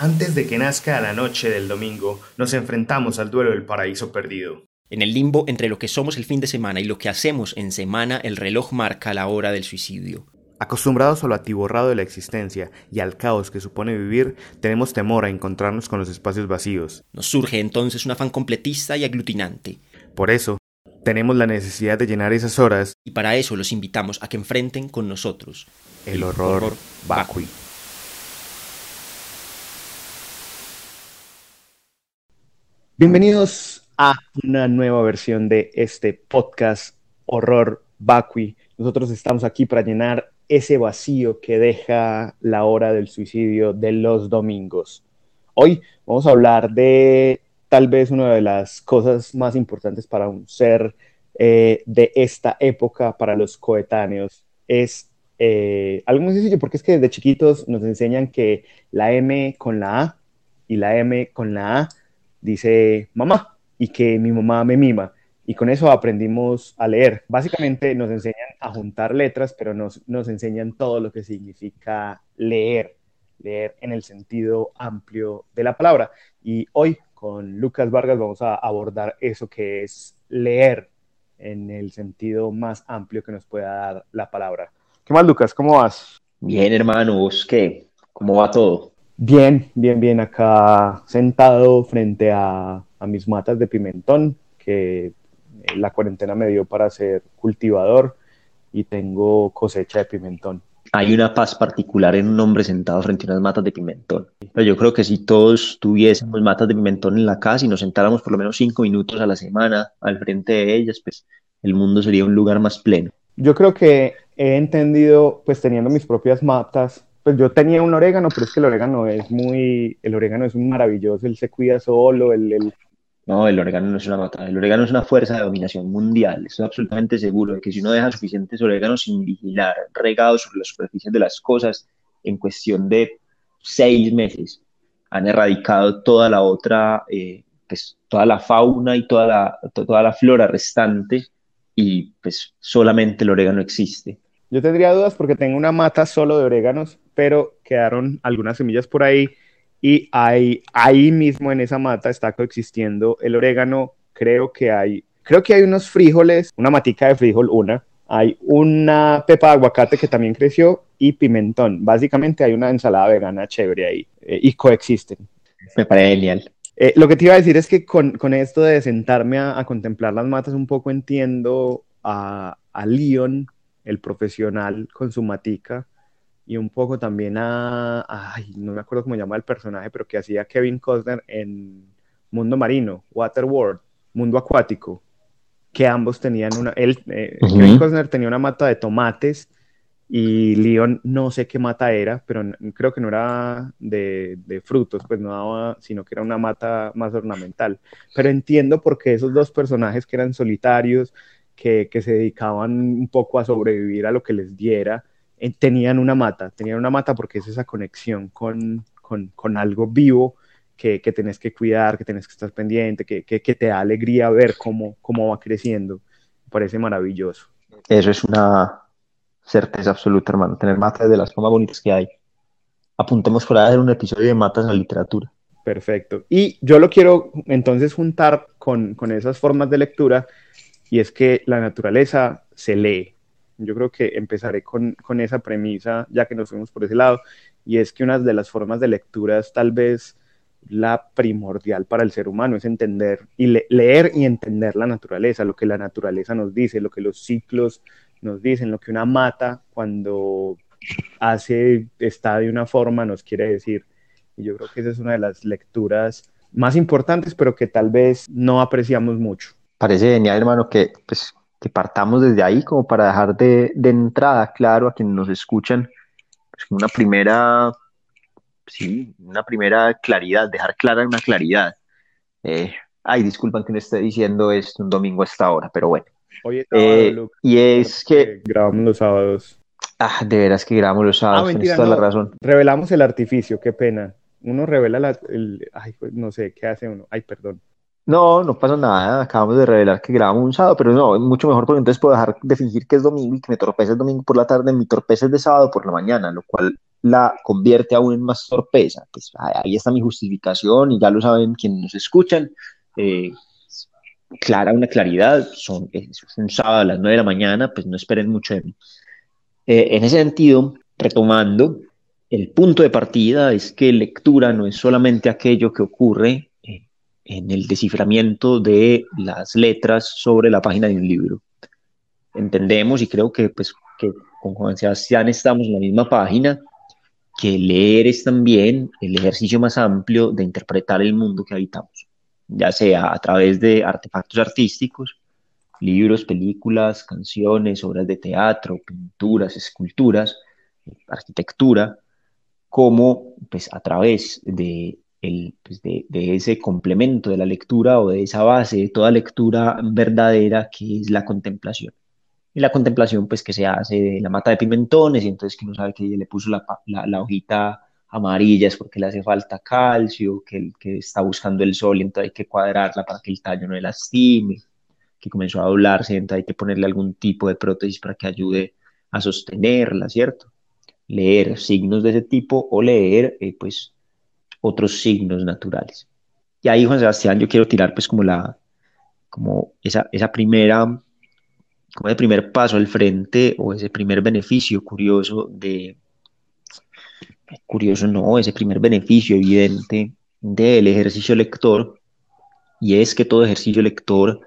Antes de que nazca la noche del domingo, nos enfrentamos al duelo del paraíso perdido. En el limbo entre lo que somos el fin de semana y lo que hacemos en semana, el reloj marca la hora del suicidio. Acostumbrados a lo atiborrado de la existencia y al caos que supone vivir, tenemos temor a encontrarnos con los espacios vacíos. Nos surge entonces un afán completista y aglutinante. Por eso, tenemos la necesidad de llenar esas horas y para eso los invitamos a que enfrenten con nosotros el, horror, horror vacui. Bienvenidos a una nueva versión de este podcast Horror Vacui. Nosotros estamos aquí para llenar ese vacío que deja la hora del suicidio de los domingos. Hoy vamos a hablar de tal vez una de las cosas más importantes para un ser eh, de esta época, para los coetáneos. Es eh, algo muy sencillo porque es que desde chiquitos nos enseñan que la M con la A y la M con la A dice mamá y que mi mamá me mima. Y con eso aprendimos a leer. Básicamente nos enseñan a juntar letras, pero nos, nos enseñan todo lo que significa leer, leer en el sentido amplio de la palabra. Y hoy con Lucas Vargas vamos a abordar eso que es leer en el sentido más amplio que nos pueda dar la palabra. ¿Qué más, Lucas? ¿Cómo vas? Bien, hermano, ¿vos qué? ¿Cómo va todo? Bien, bien, bien. Acá sentado frente a, mis matas de pimentón, que eh, la cuarentena me dio para ser cultivador y tengo cosecha de pimentón. Hay una paz particular en un hombre sentado frente a unas matas de pimentón. Pero yo creo que si todos tuviésemos matas de pimentón en la casa y nos sentáramos por lo menos cinco minutos a la semana al frente de ellas, pues el mundo sería un lugar más pleno. Yo creo que he entendido, pues teniendo mis propias matas, pues yo tenía un orégano, pero es que el orégano es muy, el orégano es un maravilloso, él se cuida solo, el, No, el orégano no es una mata, el orégano es una fuerza de dominación mundial, estoy absolutamente seguro de que si uno deja suficientes oréganos sin vigilar, regados sobre las superficies de las cosas, en cuestión de seis meses, han erradicado toda la otra, eh, pues toda la fauna y toda la, toda la flora restante y pues solamente el orégano existe. Yo tendría dudas porque tengo una mata solo de oréganos, pero quedaron algunas semillas por ahí y ahí, ahí mismo en esa mata está coexistiendo el orégano. Creo que hay, creo que hay unos frijoles, una matica de frijol, una. Hay una pepa de aguacate que también creció y pimentón. Básicamente hay una ensalada vegana chévere ahí eh, y coexisten. Me parece genial. Eh, lo que te iba a decir es que con, con esto de sentarme a, a, contemplar las matas un poco entiendo a, a Leon el profesional con su matica, y un poco también a, ay, no me acuerdo cómo llama el personaje, pero que hacía Kevin Costner en Mundo Marino, Waterworld, Mundo Acuático, que ambos tenían una, él, eh, Kevin Costner tenía una mata de tomates y Leon no sé qué mata era, pero creo que no era de, de, frutos, pues no daba, sino que era una mata más ornamental. Pero entiendo por qué esos dos personajes que eran solitarios, que, se dedicaban un poco a sobrevivir a lo que les diera, eh, tenían una mata, tenían una mata porque es esa conexión con, algo vivo que, que, tenés que cuidar, que tenés que estar pendiente, que, te da alegría ver cómo, cómo va creciendo. Me parece maravilloso. Eso es una certeza absoluta, hermano. Tener matas de las más bonitas que hay. Apuntemos por hacer un episodio de matas en la literatura. Perfecto. Y yo lo quiero entonces juntar con, con esas formas de lectura y es que la naturaleza se lee. Yo creo que empezaré con, esa premisa, ya que nos fuimos por ese lado, y es que una de las formas de lectura es tal vez la primordial para el ser humano, es entender y leer y entender la naturaleza, lo que la naturaleza nos dice, lo que los ciclos nos dicen, lo que una mata cuando hace, está de una forma, nos quiere decir. Y yo creo que esa es una de las lecturas más importantes, pero que tal vez no apreciamos mucho parece genial, hermano, que, pues, que partamos desde ahí como para dejar de, de entrada claro a quienes nos escuchan, pues, una primera, sí, una primera claridad, dejar clara una claridad. Eh, ay, disculpan que no esté diciendo esto un domingo a esta hora, pero bueno. Eh, y es que... Grabamos los sábados. Ah, de veras que grabamos los sábados, ah, toda la razón. Revelamos el artificio, qué pena. Uno revela la, el, ay, pues, no sé, ¿qué hace uno? Ay, perdón. No, no pasa nada, acabamos de revelar que grabamos un sábado, pero no, mucho mejor porque entonces puedo dejar de fingir que es domingo y que me torpece el domingo por la tarde, mi torpece es de sábado por la mañana, lo cual la convierte aún en más torpeza. Pues ahí está mi justificación y ya lo saben quienes nos escuchan. Eh, clara, una claridad, son, es un sábado a las 9 de la mañana, pues no esperen mucho de mí. Eh, en ese sentido, retomando, el punto de partida es que lectura no es solamente aquello que ocurre eh, en el desciframiento de las letras sobre la página de un libro. Entendemos y creo que, pues, que con Juan Sebastián estamos en la misma página, que leer es también el ejercicio más amplio de interpretar el mundo que habitamos, ya sea a través de artefactos artísticos, libros, películas, canciones, obras de teatro, pinturas, esculturas, arquitectura, como pues a través de, el, pues, de, ese complemento de la lectura o de esa base de toda lectura verdadera que es la contemplación. Y la contemplación pues que se hace de la mata de pimentones y entonces que uno sabe que le puso la, la, la hojita amarilla es porque le hace falta calcio, que, que está buscando el sol y entonces hay que cuadrarla para que el tallo no le lastime, que comenzó a doblarse, entonces hay que ponerle algún tipo de prótesis para que ayude a sostenerla, ¿cierto? Leer signos de ese tipo o leer, eh, pues, otros signos naturales. Y ahí, Juan Sebastián, yo quiero tirar, pues, como la, como esa, esa primera, como ese primer paso al frente o ese primer beneficio curioso de, curioso no, ese primer beneficio evidente del ejercicio lector, y es que todo ejercicio lector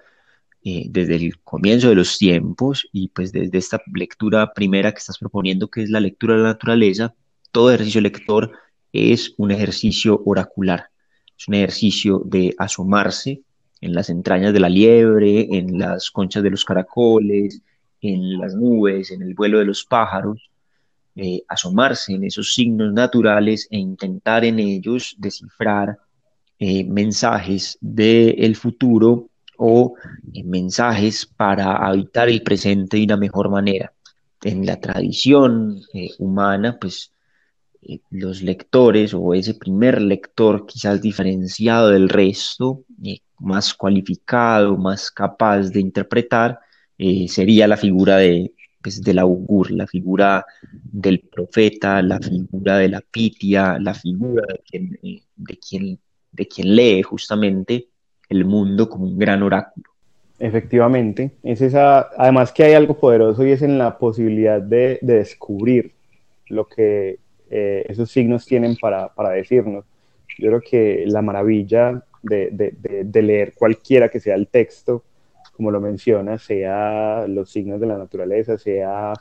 eh, desde el comienzo de los tiempos y pues desde esta lectura primera que estás proponiendo, que es la lectura de la naturaleza, todo ejercicio lector es un ejercicio oracular, es un ejercicio de asomarse en las entrañas de la liebre, en las conchas de los caracoles, en las nubes, en el vuelo de los pájaros, eh, asomarse en esos signos naturales e intentar en ellos descifrar eh, mensajes del futuro o mensajes para habitar el presente de una mejor manera. En la tradición eh, humana, pues eh, los lectores o ese primer lector quizás diferenciado del resto, eh, más cualificado, más capaz de interpretar, sería la figura de, pues, del augur, la figura del profeta, la figura de la pitia, la figura de quien, de quien, de quien lee justamente el mundo como un gran oráculo. Efectivamente, es esa, además que hay algo poderoso y es en la posibilidad de, descubrir lo que eh, esos signos tienen para, para, decirnos. Yo creo que la maravilla de, de, leer cualquiera que sea el texto, como lo menciona, sea los signos de la naturaleza, sea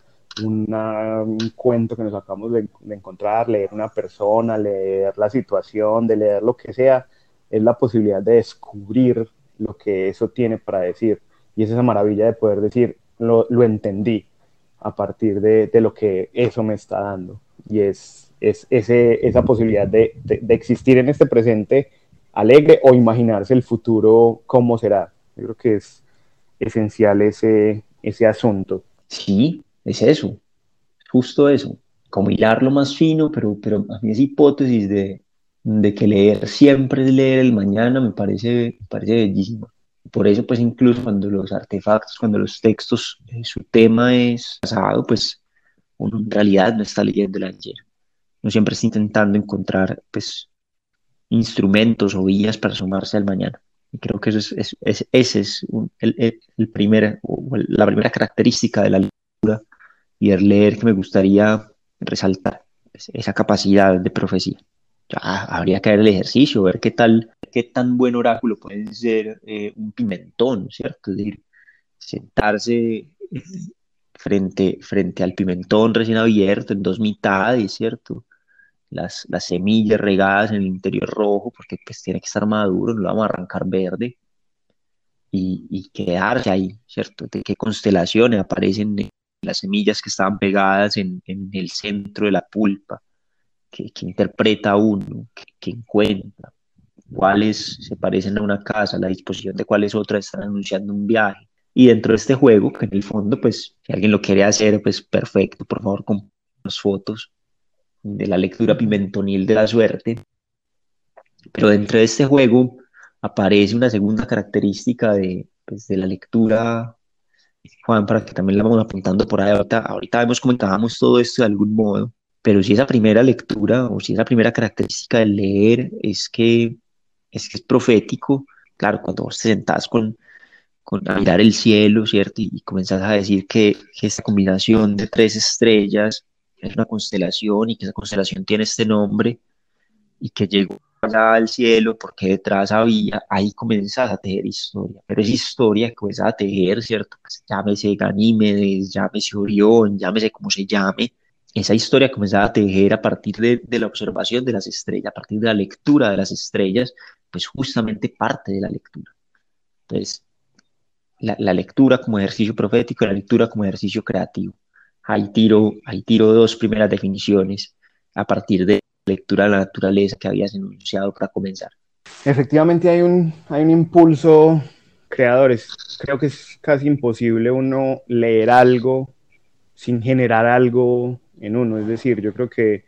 un cuento que nos acabamos de, encontrar, leer una persona, leer la situación, de leer lo que sea, es la posibilidad de descubrir lo que eso tiene para decir. Y es esa maravilla de poder decir, lo, lo entendí a partir de, lo que eso me está dando. Y es, es ese, esa posibilidad de, de, existir en este presente alegre o imaginarse el futuro cómo será. Yo creo que es esencial ese, ese asunto. Sí, es eso, justo eso, como hilarlo más fino, pero, pero a mí esa hipótesis de, de que leer siempre es leer el mañana me parece, parece bellísimo. Por eso, pues incluso cuando los artefactos, cuando los textos, eh, su tema es pasado, pues uno en realidad no está leyendo el ayer. Uno siempre está intentando encontrar, pues, instrumentos o vías para sumarse al mañana. Y creo que eso es, es, ese es el, el, primer, la primera característica de la lectura y el leer que me gustaría resaltar, esa capacidad de profecía habría que ver el ejercicio, ver qué tal, qué tan buen oráculo puede ser eh, un pimentón, ¿cierto? Es decir, sentarse frente, frente al pimentón recién abierto en dos mitades, ¿cierto? Las, las semillas regadas en el interior rojo, porque pues tiene que estar maduro, no lo vamos a arrancar verde, y, y quedarse ahí, ¿cierto? De qué constelaciones aparecen las semillas que estaban pegadas en, en el centro de la pulpa que, interpreta uno, que, encuentra, cuáles se parecen a una casa, la disposición de cuáles otras están anunciando un viaje. Y dentro de este juego, que en el fondo, pues, si alguien lo quiere hacer, pues perfecto, por favor, con las fotos de la lectura pimentonil de la suerte. Pero dentro de este juego aparece una segunda característica de, pues, de la lectura, Juan, para que también la vamos apuntando por ahí. Ahorita, ahorita vemos cómo encajamos todo esto de algún modo pero si esa primera lectura o si esa primera característica del leer es que es, que es profético, claro, cuando vos te sentás con, con a mirar el cielo, ¿cierto? Y, comenzás a decir que, que esta combinación de tres estrellas es una constelación y que esa constelación tiene este nombre y que llegó allá al cielo porque detrás había, ahí comenzás a tejer historia, pero es historia que comienzas a tejer, ¿cierto? Llámese Ganímedes, llámese Orión, llámese como se llame, esa historia comenzaba a tejer a partir de, de, la observación de las estrellas, a partir de la lectura de las estrellas, pues justamente parte de la lectura. Entonces, la, lectura como ejercicio profético, la lectura como ejercicio creativo. Ahí tiro, ahí tiro dos primeras definiciones a partir de la lectura de la naturaleza que habías enunciado para comenzar. Efectivamente hay un, hay un impulso, creadores. Creo que es casi imposible uno leer algo sin generar algo en uno. Es decir, yo creo que,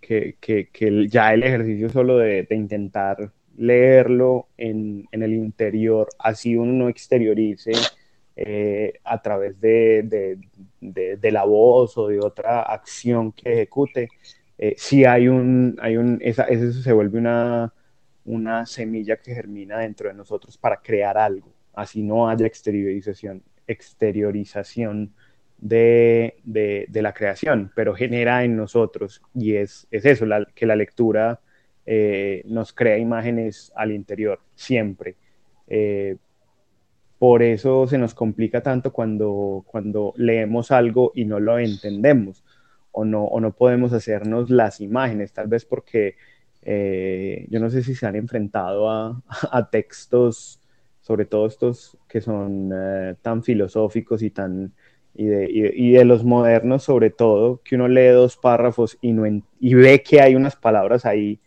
que, que, ya el ejercicio solo de, de intentar leerlo en, en, el interior, así uno no exteriorice eh, a través de, de, de, la voz o de otra acción que ejecute, eh, si hay un, hay un esa, eso se vuelve una, una semilla que germina dentro de nosotros para crear algo, así no haya exteriorización, exteriorización de, de, de, la creación, pero genera en nosotros y es, es eso, la, que la lectura eh, nos crea imágenes al interior, siempre. Eh, por eso se nos complica tanto cuando, cuando leemos algo y no lo entendemos o no, o no podemos hacernos las imágenes, tal vez porque eh, yo no sé si se han enfrentado a, a, textos, sobre todo estos que son tan filosóficos y tan y de, y, de, los modernos sobre todo, que uno lee dos párrafos y, no y ve que hay unas palabras ahí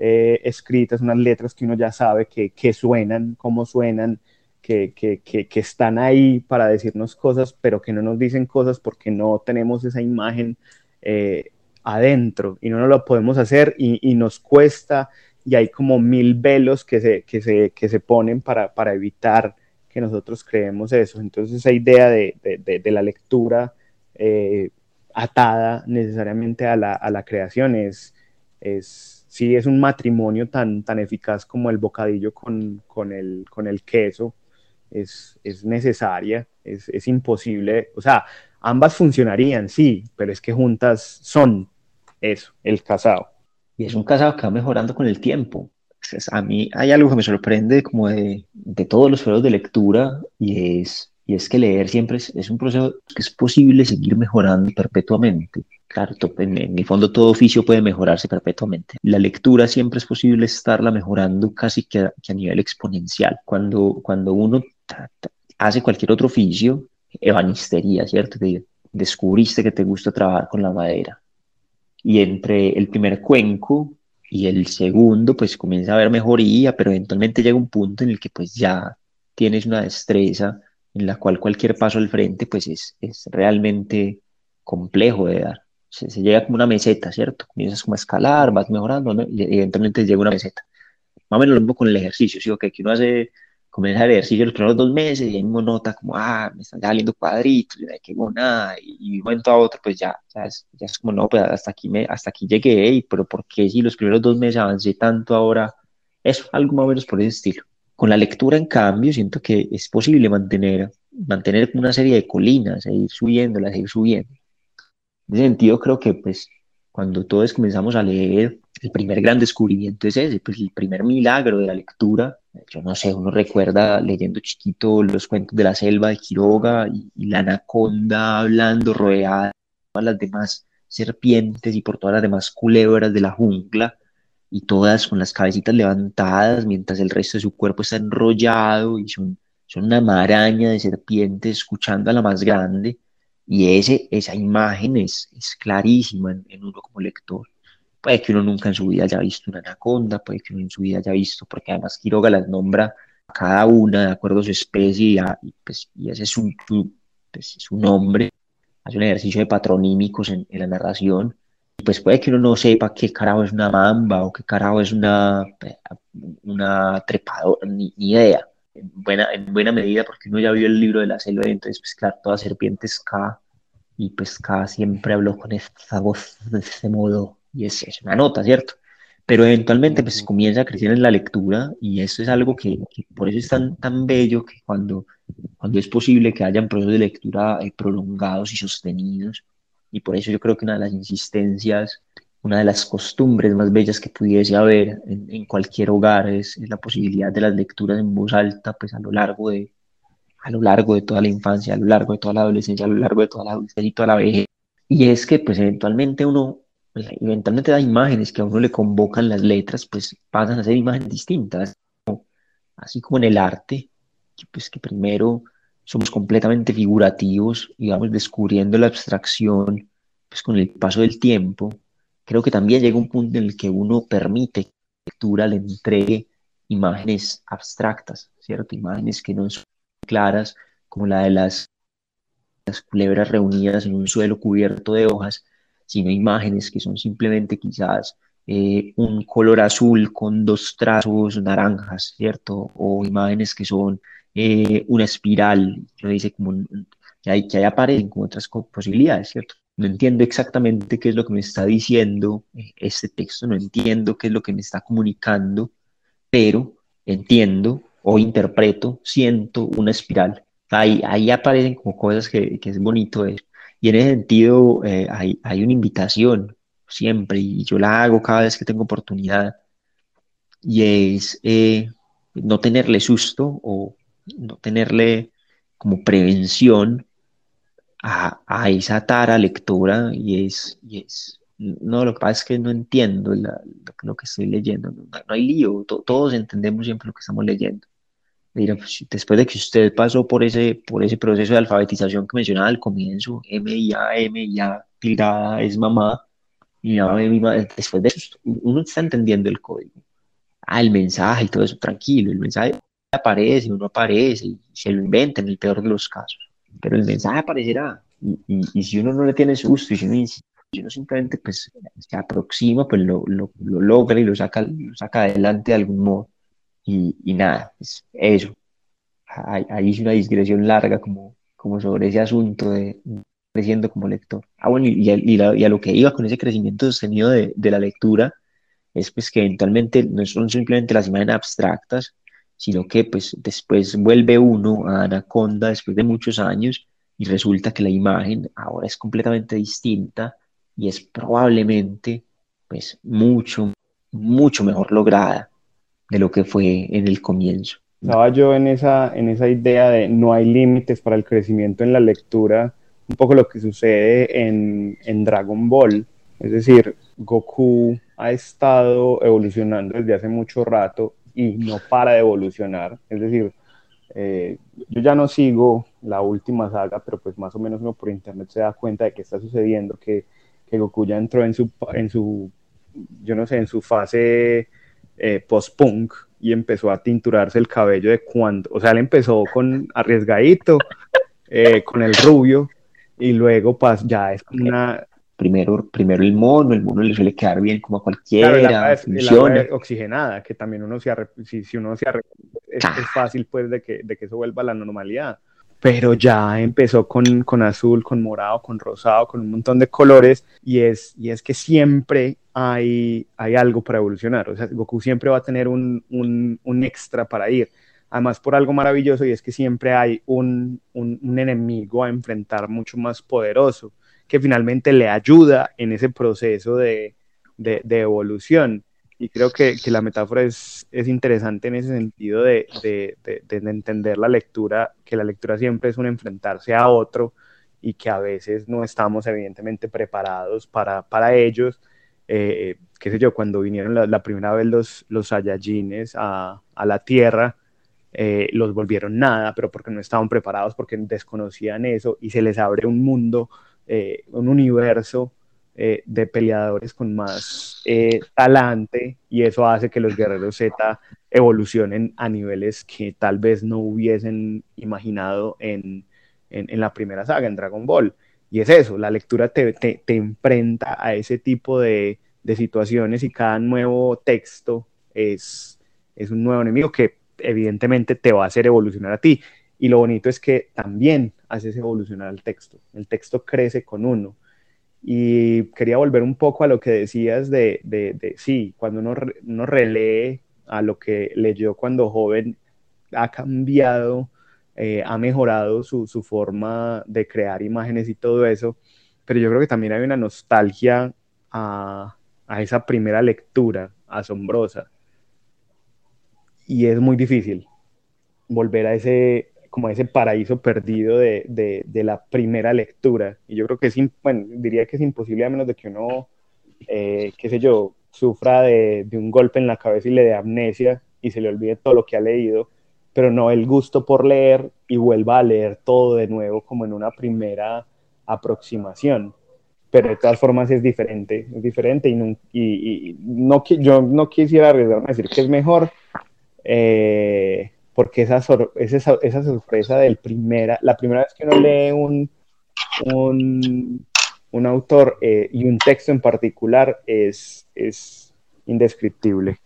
eh, escritas, unas letras que uno ya sabe que, suenan, cómo suenan, que, están ahí para decirnos cosas, pero que no nos dicen cosas porque no tenemos esa imagen eh, adentro y no nos lo podemos hacer y, nos cuesta y hay como mil velos que se, ponen para, evitar que nosotros creemos eso. Entonces esa idea de, la lectura eh, atada necesariamente a la, creación es, sí es un matrimonio tan, tan eficaz como el bocadillo con, con, el, con el queso, es, es necesaria, es, es, imposible, o sea, ambas funcionarían, sí, pero es que juntas son eso, el casado. Y es un casado que va mejorando con el tiempo. A mí hay algo que me sorprende como de, de todos los fueros de lectura y es, y es que leer siempre es, es, un proceso que es posible seguir mejorando perpetuamente. Claro, en, el fondo todo oficio puede mejorarse perpetuamente. La lectura siempre es posible estarla mejorando casi que a, nivel exponencial. Cuando, cuando uno hace cualquier otro oficio, ebanistería, ¿cierto? Te descubriste que te gusta trabajar con la madera. Y entre el primer cuenco y el segundo, pues comienza a haber mejoría, pero eventualmente llega un punto en el que pues ya tienes una destreza en la cual cualquier paso al frente pues es, es realmente complejo de dar. Se, se, llega como una meseta, ¿cierto? Comienzas como a escalar, vas mejorando, ¿no? Y eventualmente llega una meseta. Más o menos lo mismo con el ejercicio, ¿sí? Okay, que uno hace comienza el ejercicio los primeros dos meses y ahí uno nota como, ah, me están saliendo cuadritos, ya que nada, y, de un momento a otro, pues ya, ya es, ya es como, no, pues hasta aquí, me, hasta aquí llegué, y, pero ¿por qué si los primeros dos meses avancé tanto ahora? Eso, algo más o menos por ese estilo. Con la lectura, en cambio, siento que es posible mantener, mantener una serie de colinas, e ir subiéndolas, e ir subiendo. En ese sentido, creo que, pues, cuando todos comenzamos a leer, el primer gran descubrimiento es ese, pues el primer milagro de la lectura. Yo no sé, uno recuerda leyendo chiquito los cuentos de la selva de Quiroga y, la anaconda hablando rodeada de las demás serpientes y por todas las demás culebras de la jungla y todas con las cabecitas levantadas mientras el resto de su cuerpo está enrollado y son, son una maraña de serpientes escuchando a la más grande y ese, esa imagen es, es clarísima en, en uno como lector. Puede que uno nunca en su vida haya visto una anaconda, puede que uno en su vida haya visto, porque además Quiroga las nombra a cada una de acuerdo a su especie y, a, y, pues, y ese es su, su, pues, su, nombre. Hace un ejercicio de patronímicos en, en, la narración. Pues puede que uno no sepa qué carajo es una mamba o qué carajo es una, una trepadora, ni, ni idea. En buena, en buena medida, porque uno ya vio el libro de la selva, y entonces, pues claro, toda serpiente es K y pues cada siempre habló con esta voz de este modo y es, es una nota, ¿cierto? Pero eventualmente pues comienza a crecer en la lectura y eso es algo que, por eso es tan, tan bello que cuando, cuando es posible que hayan procesos de lectura eh, prolongados y sostenidos y por eso yo creo que una de las insistencias, una de las costumbres más bellas que pudiese haber en, en cualquier hogar es, es, la posibilidad de las lecturas en voz alta pues a lo largo de, a lo largo de toda la infancia, a lo largo de toda la adolescencia, a lo largo de toda la adultez y toda la vejez. Y es que pues eventualmente uno, pues, eventualmente da imágenes que a uno le convocan las letras, pues pasan a ser imágenes distintas, así como en el arte, que, pues que primero somos completamente figurativos y vamos descubriendo la abstracción pues con el paso del tiempo. Creo que también llega un punto en el que uno permite que la lectura le entregue imágenes abstractas, ¿cierto? Imágenes que no son claras, como la de las, las culebras reunidas en un suelo cubierto de hojas, sino imágenes que son simplemente quizás eh, un color azul con dos trazos naranjas, ¿cierto? O imágenes que son eh, una espiral, que dice como que, hay, que ahí aparecen como otras posibilidades, ¿cierto? No entiendo exactamente qué es lo que me está diciendo eh, este texto, no entiendo qué es lo que me está comunicando, pero entiendo o interpreto, siento una espiral. Ahí, ahí aparecen como cosas que, que es bonito ver. Y en ese sentido eh, hay, hay, una invitación siempre, y yo la hago cada vez que tengo oportunidad, y es eh, no tenerle susto o no tenerle como prevención a, a esa tara lectora, y es, y es, no, lo que pasa es que no entiendo la, lo, lo, que estoy leyendo, no, no hay lío, to, todos entendemos siempre lo que estamos leyendo. Mira, pues, después de que usted pasó por ese, por ese proceso de alfabetización que mencionaba al comienzo, M y A, M y A, tirada es mamá, y después de eso, uno está entendiendo el código. Ah, el mensaje y todo eso, tranquilo, el mensaje aparece, uno aparece, y se lo inventa en el peor de los casos, pero el mensaje aparecerá, y, y, y si uno no le tiene susto, y si uno, si uno simplemente pues, se aproxima, pues lo, lo, lo logra y lo saca, lo saca adelante de algún modo. Y, y, nada, pues eso. Ahí hice una digresión larga como, como sobre ese asunto de creciendo como lector. Ah, bueno, y, y, la, y, a lo que iba con ese crecimiento sostenido de, de, la lectura es pues que eventualmente no son simplemente las imágenes abstractas, sino que pues después vuelve uno a Anaconda después de muchos años y resulta que la imagen ahora es completamente distinta y es probablemente pues mucho, mucho mejor lograda de lo que fue en el comienzo. Estaba yo en esa, en esa idea de no hay límites para el crecimiento en la lectura, un poco lo que sucede en, en Dragon Ball. Es decir, Goku ha estado evolucionando desde hace mucho rato y no para de evolucionar. Es decir, eh, yo ya no sigo la última saga, pero pues más o menos uno por internet se da cuenta de que está sucediendo, que, que Goku ya entró en su, en su, yo no sé, en su fase eh, post-punk y empezó a tinturarse el cabello de cuando, o sea, él empezó con arriesgadito, eh, con el rubio, y luego pas, ya es una... Primero, primero el mono, el mono le suele quedar bien como a cualquiera, claro, el agua, el agua oxigenada, que también uno se arre, si, si, uno se arre, es, ah. es, fácil pues de que, de que eso vuelva a la normalidad. Pero ya empezó con, con azul, con morado, con rosado, con un montón de colores, y es, y es que siempre hay, hay algo para evolucionar. O sea, Goku siempre va a tener un, un, un extra para ir. Además, por algo maravilloso, y es que siempre hay un, un, un, enemigo a enfrentar mucho más poderoso, que finalmente le ayuda en ese proceso de, de, evolución. Y creo que, que, la metáfora es, es interesante en ese sentido de, de, entender la lectura, que la lectura siempre es un enfrentarse a otro y que a veces no estamos evidentemente preparados para, para ellos eh, qué sé yo, cuando vinieron la, la, primera vez los, los Saiyajines a, a la Tierra, eh, los volvieron nada, pero porque no estaban preparados, porque desconocían eso y se les abre un mundo, eh, un universo eh, de peleadores con más eh, talante y eso hace que los guerreros Z evolucionen a niveles que tal vez no hubiesen imaginado en, en, la primera saga, en Dragon Ball. Y es eso, la lectura te, te, te enfrenta a ese tipo de, de, situaciones y cada nuevo texto es, es un nuevo enemigo que evidentemente te va a hacer evolucionar a ti. Y lo bonito es que también haces evolucionar el texto. El texto crece con uno. Y quería volver un poco a lo que decías de, de, sí, cuando uno, uno relee a lo que leyó cuando joven, ha cambiado, eh, ha mejorado su, su, forma de crear imágenes y todo eso, pero yo creo que también hay una nostalgia a, a esa primera lectura asombrosa. Y es muy difícil volver a ese, como ese paraíso perdido de, de, de, la primera lectura. Y yo creo que es, bueno, diría que es imposible a menos de que uno, eh, qué sé yo, sufra de, de, un golpe en la cabeza y le dé amnesia y se le olvide todo lo que ha leído, pero no el gusto por leer y vuelva a leer todo de nuevo como en una primera aproximación. Pero de todas formas es diferente, es diferente y, no, y, y no, yo no quisiera arriesgarme a decir que es mejor, eh, porque esa, esa, esa, sorpresa del primera, la primera vez que uno lee un, un, un autor eh, y un texto en particular es, es indescriptible.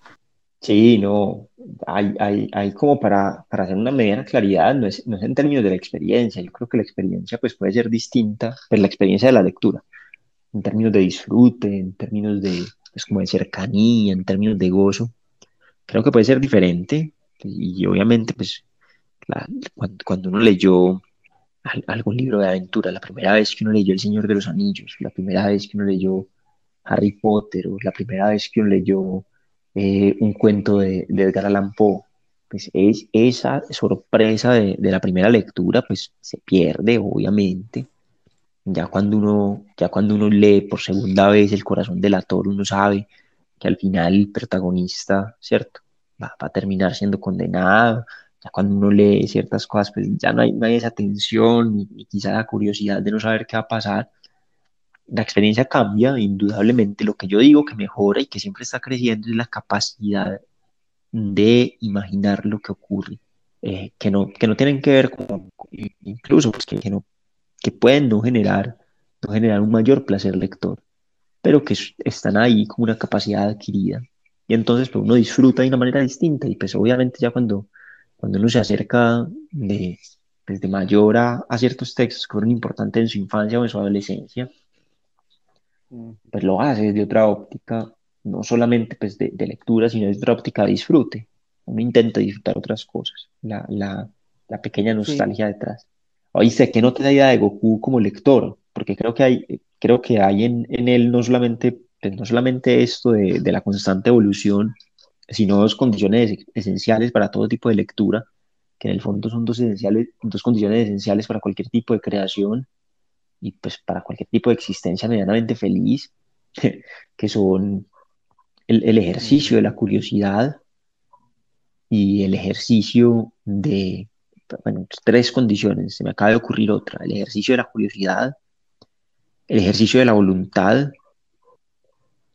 Sí, no, hay, hay, hay como para, para, hacer una mediana claridad, no es, no es, en términos de la experiencia, yo creo que la experiencia pues puede ser distinta, pero la experiencia de la lectura, en términos de disfrute, en términos de, pues como de cercanía, en términos de gozo, creo que puede ser diferente y obviamente pues cuando, uno leyó algún libro de aventura, la primera vez que uno leyó El Señor de los Anillos, la primera vez que uno leyó Harry Potter la primera vez que uno leyó eh, un cuento de, de, Edgar Allan Poe, pues es, esa sorpresa de, de, la primera lectura, pues se pierde, obviamente. Ya cuando, uno, ya cuando uno lee por segunda vez El corazón del ator, uno sabe que al final el protagonista, ¿cierto? Va, va a terminar siendo condenado. Ya cuando uno lee ciertas cosas, pues ya no hay, no hay esa tensión ni, ni quizá la curiosidad de no saber qué va a pasar la experiencia cambia, indudablemente. Lo que yo digo que mejora y que siempre está creciendo es la capacidad de imaginar lo que ocurre, eh, que, no, que no tienen que ver con, incluso pues, que, que, no, que pueden no generar, no generar un mayor placer lector, pero que están ahí como una capacidad adquirida. Y entonces pues, uno disfruta de una manera distinta y pues obviamente ya cuando, cuando uno se acerca de, desde mayor a, a ciertos textos que fueron importantes en su infancia o en su adolescencia, pues lo hace desde otra óptica, no solamente pues de, de, lectura, sino desde otra óptica de disfrute. Uno intenta disfrutar otras cosas, la, la, la pequeña nostalgia sí. detrás. Hoy sé que no te da idea de Goku como lector, porque creo que hay, creo que hay en, en él no solamente, pues no solamente esto de, de, la constante evolución, sino dos condiciones esenciales para todo tipo de lectura, que en el fondo son dos, esenciales, dos condiciones esenciales para cualquier tipo de creación y pues para cualquier tipo de existencia medianamente feliz, que son el, el, ejercicio de la curiosidad y el ejercicio de, bueno, tres condiciones, se me acaba de ocurrir otra, el ejercicio de la curiosidad, el ejercicio de la voluntad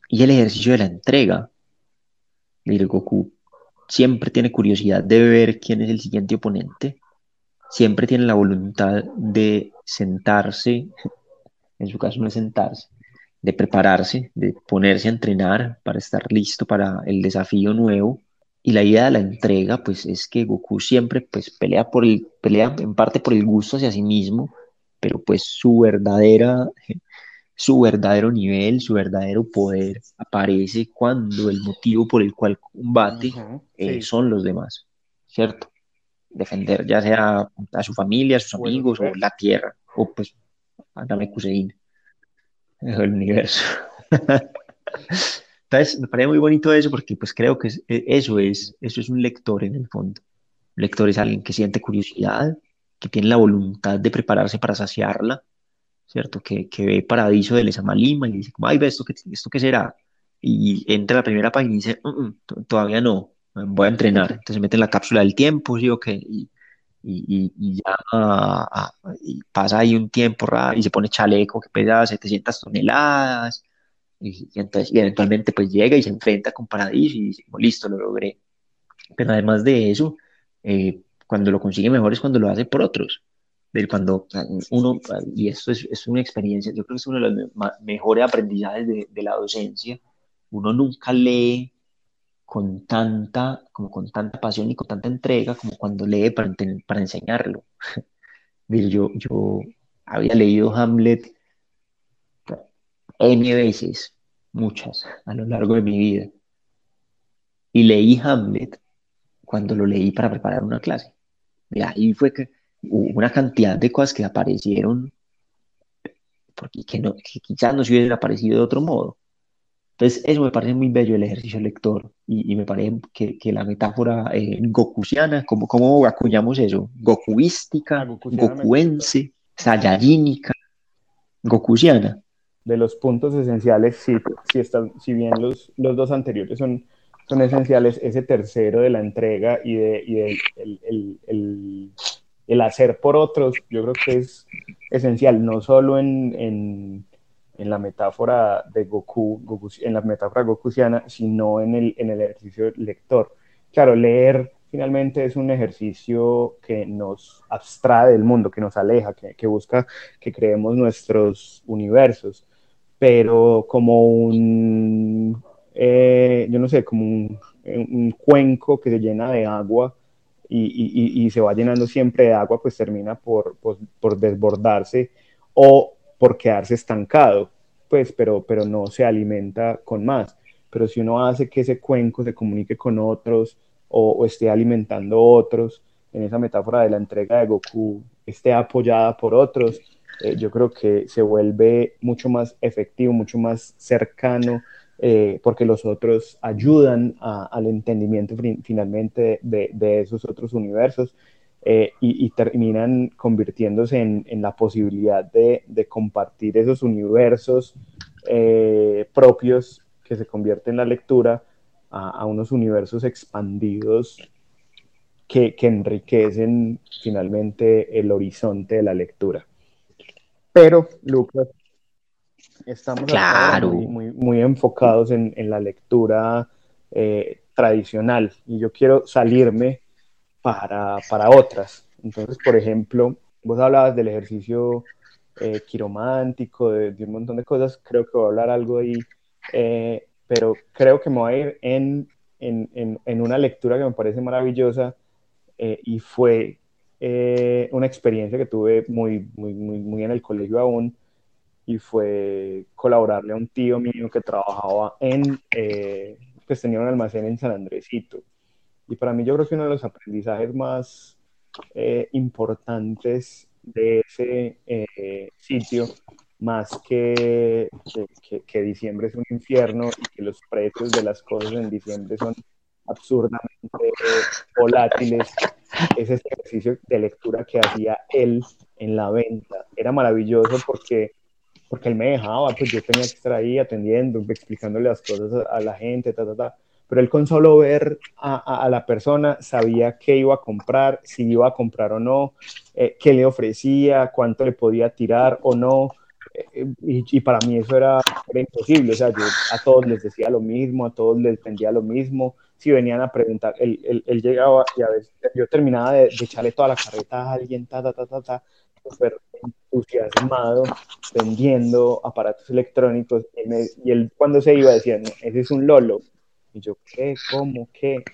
y el ejercicio de la entrega. El Goku siempre tiene curiosidad de ver quién es el siguiente oponente, siempre tiene la voluntad de sentarse, en su caso no es sentarse, de prepararse, de ponerse a entrenar para estar listo para el desafío nuevo. Y la idea de la entrega, pues es que Goku siempre pues pelea por el, pelea en parte por el gusto hacia sí mismo, pero pues su verdadera, su verdadero nivel, su verdadero poder aparece cuando el motivo por el cual combate uh -huh, sí. eh, son los demás, ¿cierto? defender ya sea a su familia, a sus amigos bueno, o la tierra, o pues a Namekusein, el universo. Entonces, me parece muy bonito eso porque pues creo que e, eso es, eso es un lector en el fondo. Un lector es alguien que siente curiosidad, que tiene la voluntad de prepararse para saciarla, ¿cierto? Que, que ve Paradiso de Lesa Malima y dice, ay, ve, ¿esto qué, ¿esto qué será? Y entra a la primera página y dice, mm, mm, todavía no, voy a entrenar. Entonces mete en la cápsula del tiempo, ¿sí? Okay, y, y, y, ya ah, y pasa ahí un tiempo y se pone chaleco que pesa 700 toneladas. Y, y, entonces, y eventualmente pues llega y se enfrenta con Paradiso y dice, listo, lo logré. Pero además de eso, eh, cuando lo consigue mejor es cuando lo hace por otros. De cuando uno, y esto es, es, una experiencia, yo creo que es uno de los mejores aprendizajes de, de la docencia, uno nunca lee con tanta, como con tanta pasión y con tanta entrega como cuando lee para, para enseñarlo. Yo, yo había leído Hamlet N veces, muchas, a lo largo de mi vida. Y leí Hamlet cuando lo leí para preparar una clase. Y ahí fue que una cantidad de cosas que aparecieron porque que, no, que quizás no se hubiesen aparecido de otro modo. Entonces, eso me parece muy bello el ejercicio lector y, y me parece que, que la metáfora eh, gokusiana, ¿cómo, ¿cómo acuñamos eso? Gokuística, gokuense, sayayínica, gokusiana. De los puntos esenciales, sí, sí están, si bien los, los dos anteriores son, son esenciales, ese tercero de la entrega y de, y de el, el, el, el, hacer por otros, yo creo que es esencial, no solo en, en la metáfora de Goku, en la metáfora gokusiana, sino en el, en el ejercicio lector. Claro, leer finalmente es un ejercicio que nos abstrae del mundo, que nos aleja, que, que busca que creemos nuestros universos, pero como un, eh, yo no sé, como un, un, cuenco que se llena de agua y, se va llenando siempre de agua, pues termina por, por, por desbordarse o por quedarse estancado, pues, pero, pero no se alimenta con más. Pero si uno hace que ese cuenco se comunique con otros o, esté alimentando otros, en esa metáfora de la entrega de Goku, esté apoyada por otros, eh, yo creo que se vuelve mucho más efectivo, mucho más cercano, eh, porque los otros ayudan al entendimiento finalmente de, de, esos otros universos eh, y, terminan convirtiéndose en, en la posibilidad de, de, compartir esos universos eh, propios que se convierten en la lectura a, a unos universos expandidos que, que, enriquecen finalmente el horizonte de la lectura. Pero, Lucas, estamos claro. muy, muy, muy, enfocados en, en la lectura eh, tradicional y yo quiero salirme para, para otras. Entonces, por ejemplo, vos hablabas del ejercicio eh, quiromántico, de, de, un montón de cosas, creo que voy a hablar algo ahí, eh, pero creo que me voy a ir en, en, en, en una lectura que me parece maravillosa eh, y fue eh, una experiencia que tuve muy, muy, muy, muy en el colegio aún y fue colaborarle a un tío mío que trabajaba en, eh, pues tenía un almacén en San Andresito y para mí yo creo que uno de los aprendizajes más eh, importantes de ese eh, sitio, más que, que, que, diciembre es un infierno y que los precios de las cosas en diciembre son absurdamente volátiles, es ese ejercicio de lectura que hacía él en la venta. Era maravilloso porque porque él me dejaba, pues yo tenía que estar ahí atendiendo, explicándole las cosas a, la gente, ta, ta, ta pero él con solo ver a, a, a, la persona sabía qué iba a comprar, si iba a comprar o no, eh, qué le ofrecía, cuánto le podía tirar o no. Eh, y, y, para mí eso era, era, imposible, o sea, yo a todos les decía lo mismo, a todos les vendía lo mismo, si venían a preguntar, él, él, él llegaba y a veces yo terminaba de, de, echarle toda la carreta a alguien, ta, ta, ta, ta, ta, súper entusiasmado, vendiendo aparatos electrónicos, y, me, y él cuando se iba decía, ese es un Lolo, y yo, ¿qué? ¿Cómo? ¿Qué?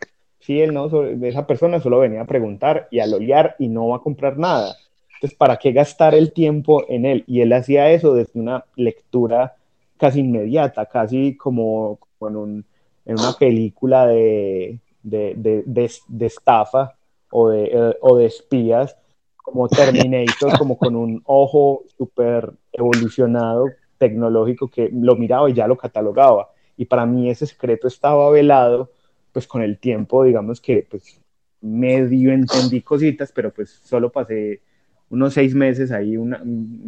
Sí, él no, esa persona solo venía a preguntar y a lolear y no va a comprar nada. Entonces, ¿para qué gastar el tiempo en él? Y él hacía eso desde una lectura casi inmediata, casi como, como en, un, en, una película de, de, de, de, de estafa o de, eh, o de espías, como Terminator, como con un ojo súper evolucionado, tecnológico, que lo miraba y ya lo catalogaba. Y para mí ese secreto estaba velado, pues con el tiempo, digamos que pues medio entendí cositas, pero pues solo pasé unos seis meses ahí, una,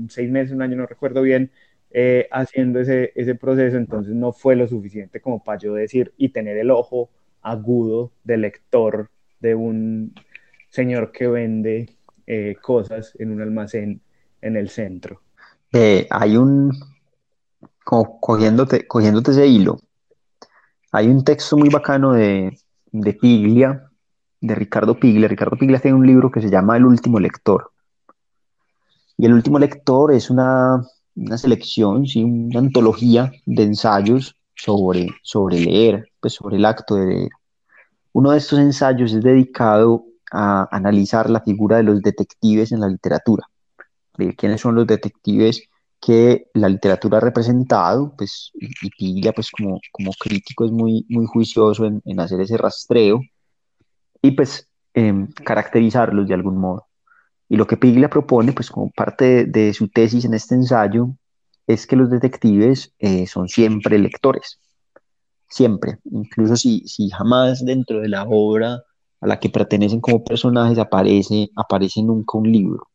seis meses, un año, no recuerdo bien, eh, haciendo ese, ese proceso, entonces no fue lo suficiente como para yo decir y tener el ojo agudo de lector de un señor que vende eh, cosas en un almacén en el centro. Hay un, cogiéndote, cogiéndote ese hilo. Hay un texto muy bacano de, de Piglia, de Ricardo Piglia. Ricardo Piglia tiene un libro que se llama El último lector. Y El último lector es una, una selección, ¿sí? una antología de ensayos sobre, sobre leer, pues sobre el acto de leer. Uno de estos ensayos es dedicado a analizar la figura de los detectives en la literatura. de quiénes son los detectives que la literatura ha representado, pues, y, Piglia, pues, como, como crítico es muy, muy juicioso en, en hacer ese rastreo y, pues, em, caracterizarlos de algún modo. Y lo que Piglia propone, pues, como parte de, su tesis en este ensayo, es que los detectives eh, son siempre lectores, siempre, incluso si, si jamás dentro de la obra la que pertenecen como personajes aparece, aparece nunca un libro.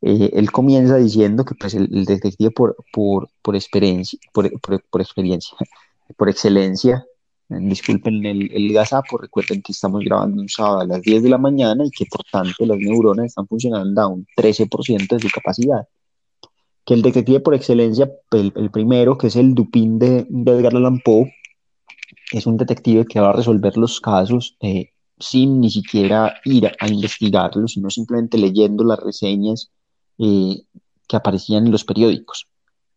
Eh, él comienza diciendo que pues, el, detective por, por, por experiencia, por, por, experiencia, por excelencia, eh, disculpen el, el gazapo, recuerden que estamos grabando un sábado a las 10 de la mañana y que por tanto las neuronas están funcionando a un 13% de su capacidad. Que el detective por excelencia, el, el primero, que es el Dupin de, de, Edgar Allan Poe, es un detective que va a resolver los casos eh, sin ni siquiera ir a, investigarlos, sino simplemente leyendo las reseñas eh, que aparecían en los periódicos.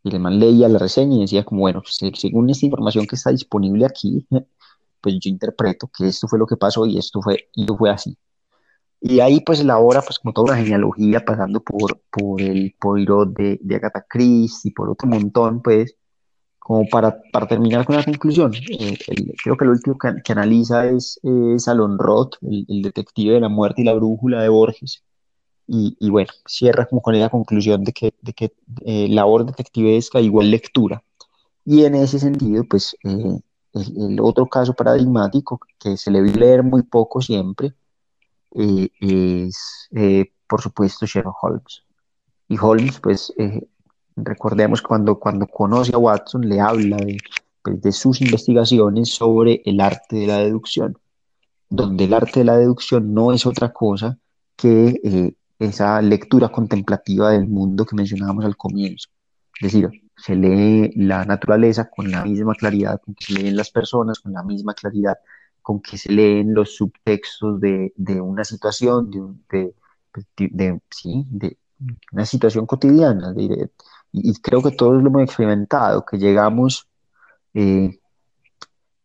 Y el man leía la reseña y decía como, bueno, según esta información que está disponible aquí, pues yo interpreto que esto fue lo que pasó y esto fue, y fue así. Y ahí pues elabora pues como toda una genealogía pasando por, por el Poirot de, de Agatha Christie, por otro montón pues, como para, para terminar con la conclusión. Eh, creo que el último que, analiza es, es Alon Roth, el, el, detective de la muerte y la brújula de Borges, y, bueno, cierra como con la conclusión de que, de que eh, labor detectivesca igual lectura. Y en ese sentido, pues eh, el, otro caso paradigmático que se le vi leer muy poco siempre eh, es, eh, por supuesto, Sherlock Holmes. Y Holmes, pues recordemos cuando, cuando conoce a Watson, le habla de, pues, de sus investigaciones sobre el arte de la deducción, donde el arte de la deducción no es otra cosa que esa lectura contemplativa del mundo que mencionábamos al comienzo. Es decir, se lee la naturaleza con la misma claridad con que se leen las personas, con la misma claridad con que se leen los subtextos de, de una situación, de, de, sí, de, una situación cotidiana. Y, creo que todos lo hemos experimentado, que llegamos, eh,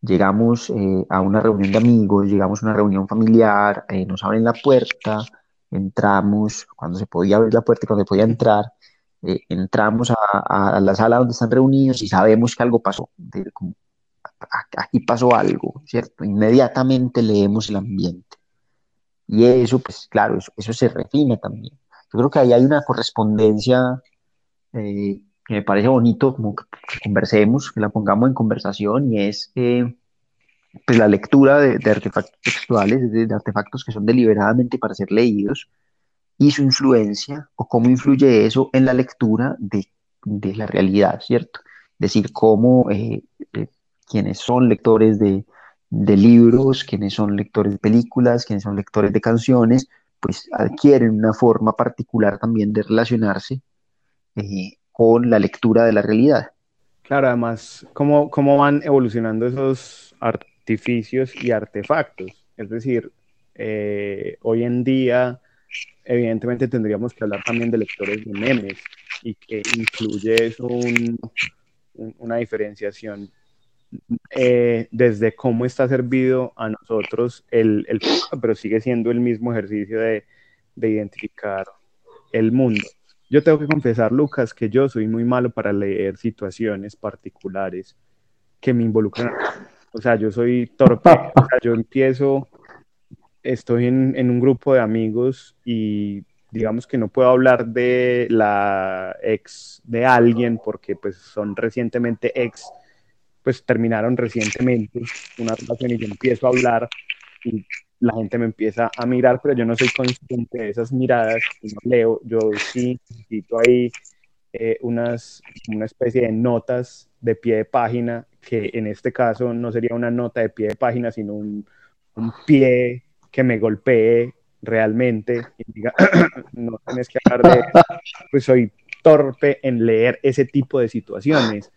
llegamos eh, a una reunión de amigos, llegamos a una reunión familiar, eh, nos abren la puerta, entramos, cuando se podía abrir la puerta y cuando se podía entrar, eh, entramos a, la sala donde están reunidos y sabemos que algo pasó, aquí pasó algo, ¿cierto? Inmediatamente leemos el ambiente. Y eso, pues claro, eso, se refina también. Yo creo que ahí hay una correspondencia eh, que me parece bonito, como que, conversemos, que la pongamos en conversación, y es eh, pues la lectura de, artefactos textuales, de, artefactos que son deliberadamente para ser leídos, y su influencia o cómo influye eso en la lectura de, de la realidad, ¿cierto? Es decir, cómo eh, eh, quienes son lectores de, de, libros, quienes son lectores de películas, quienes son lectores de canciones, pues adquieren una forma particular también de relacionarse eh, con la lectura de la realidad. Claro, además, cómo, cómo van evolucionando esos artificios y artefactos. Es decir, eh, hoy en día, evidentemente tendríamos que hablar también de lectores de memes y que incluye eso una diferenciación eh, desde cómo está servido a nosotros el, el, pero sigue siendo el mismo ejercicio de, de identificar el mundo. Yo tengo que confesar, Lucas, que yo soy muy malo para leer situaciones particulares que me involucran. O sea, yo soy torpe, o sea, yo empiezo, estoy en, en, un grupo de amigos y digamos que no puedo hablar de la ex de alguien porque pues son recientemente ex, pues terminaron recientemente una relación y yo empiezo a hablar y la gente me empieza a mirar, pero yo no soy consciente de esas miradas, no leo, yo sí necesito ahí eh, unas, una especie de notas de pie de página que en este caso no sería una nota de pie de página, sino un, un pie que me golpee realmente y diga, no tienes que hablar de pues soy torpe en leer ese tipo de situaciones.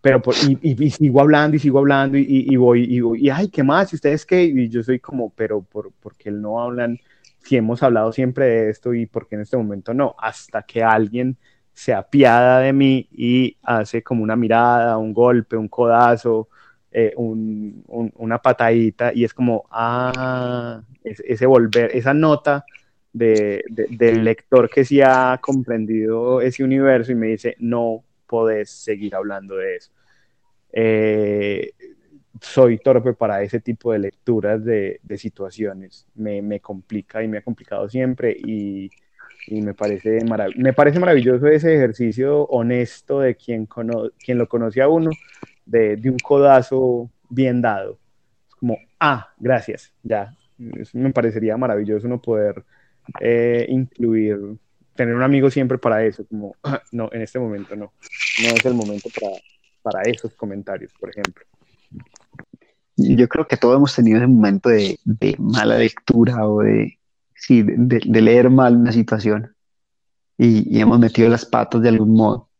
Pero por, y, y, sigo hablando y sigo hablando y, y, voy y voy, y ay, ¿qué más? ¿Y ustedes qué? Y yo soy como, pero por, porque no hablan? Si hemos hablado siempre de esto y porque en este momento no, hasta que alguien se apiada de mí y hace como una mirada, un golpe, un codazo, eh, una patadita y es como, ah, ese volver, esa nota del lector que sí ha comprendido ese universo y me dice, no podés seguir hablando de eso. Eh, soy torpe para ese tipo de lecturas de, situaciones. Me, complica y me ha complicado siempre y, me, parece me parece maravilloso ese ejercicio honesto de quien, quien lo conoce a uno, de, un codazo bien dado. Es como, ah, gracias, ya. me parecería maravilloso uno poder eh, incluir, tener un amigo siempre para eso, como, no, en este momento no, no es el momento para, para esos comentarios, por ejemplo. Yo creo que todos hemos tenido ese momento de, mala lectura o de, sí, de, leer mal una situación y, hemos metido las patas de algún modo.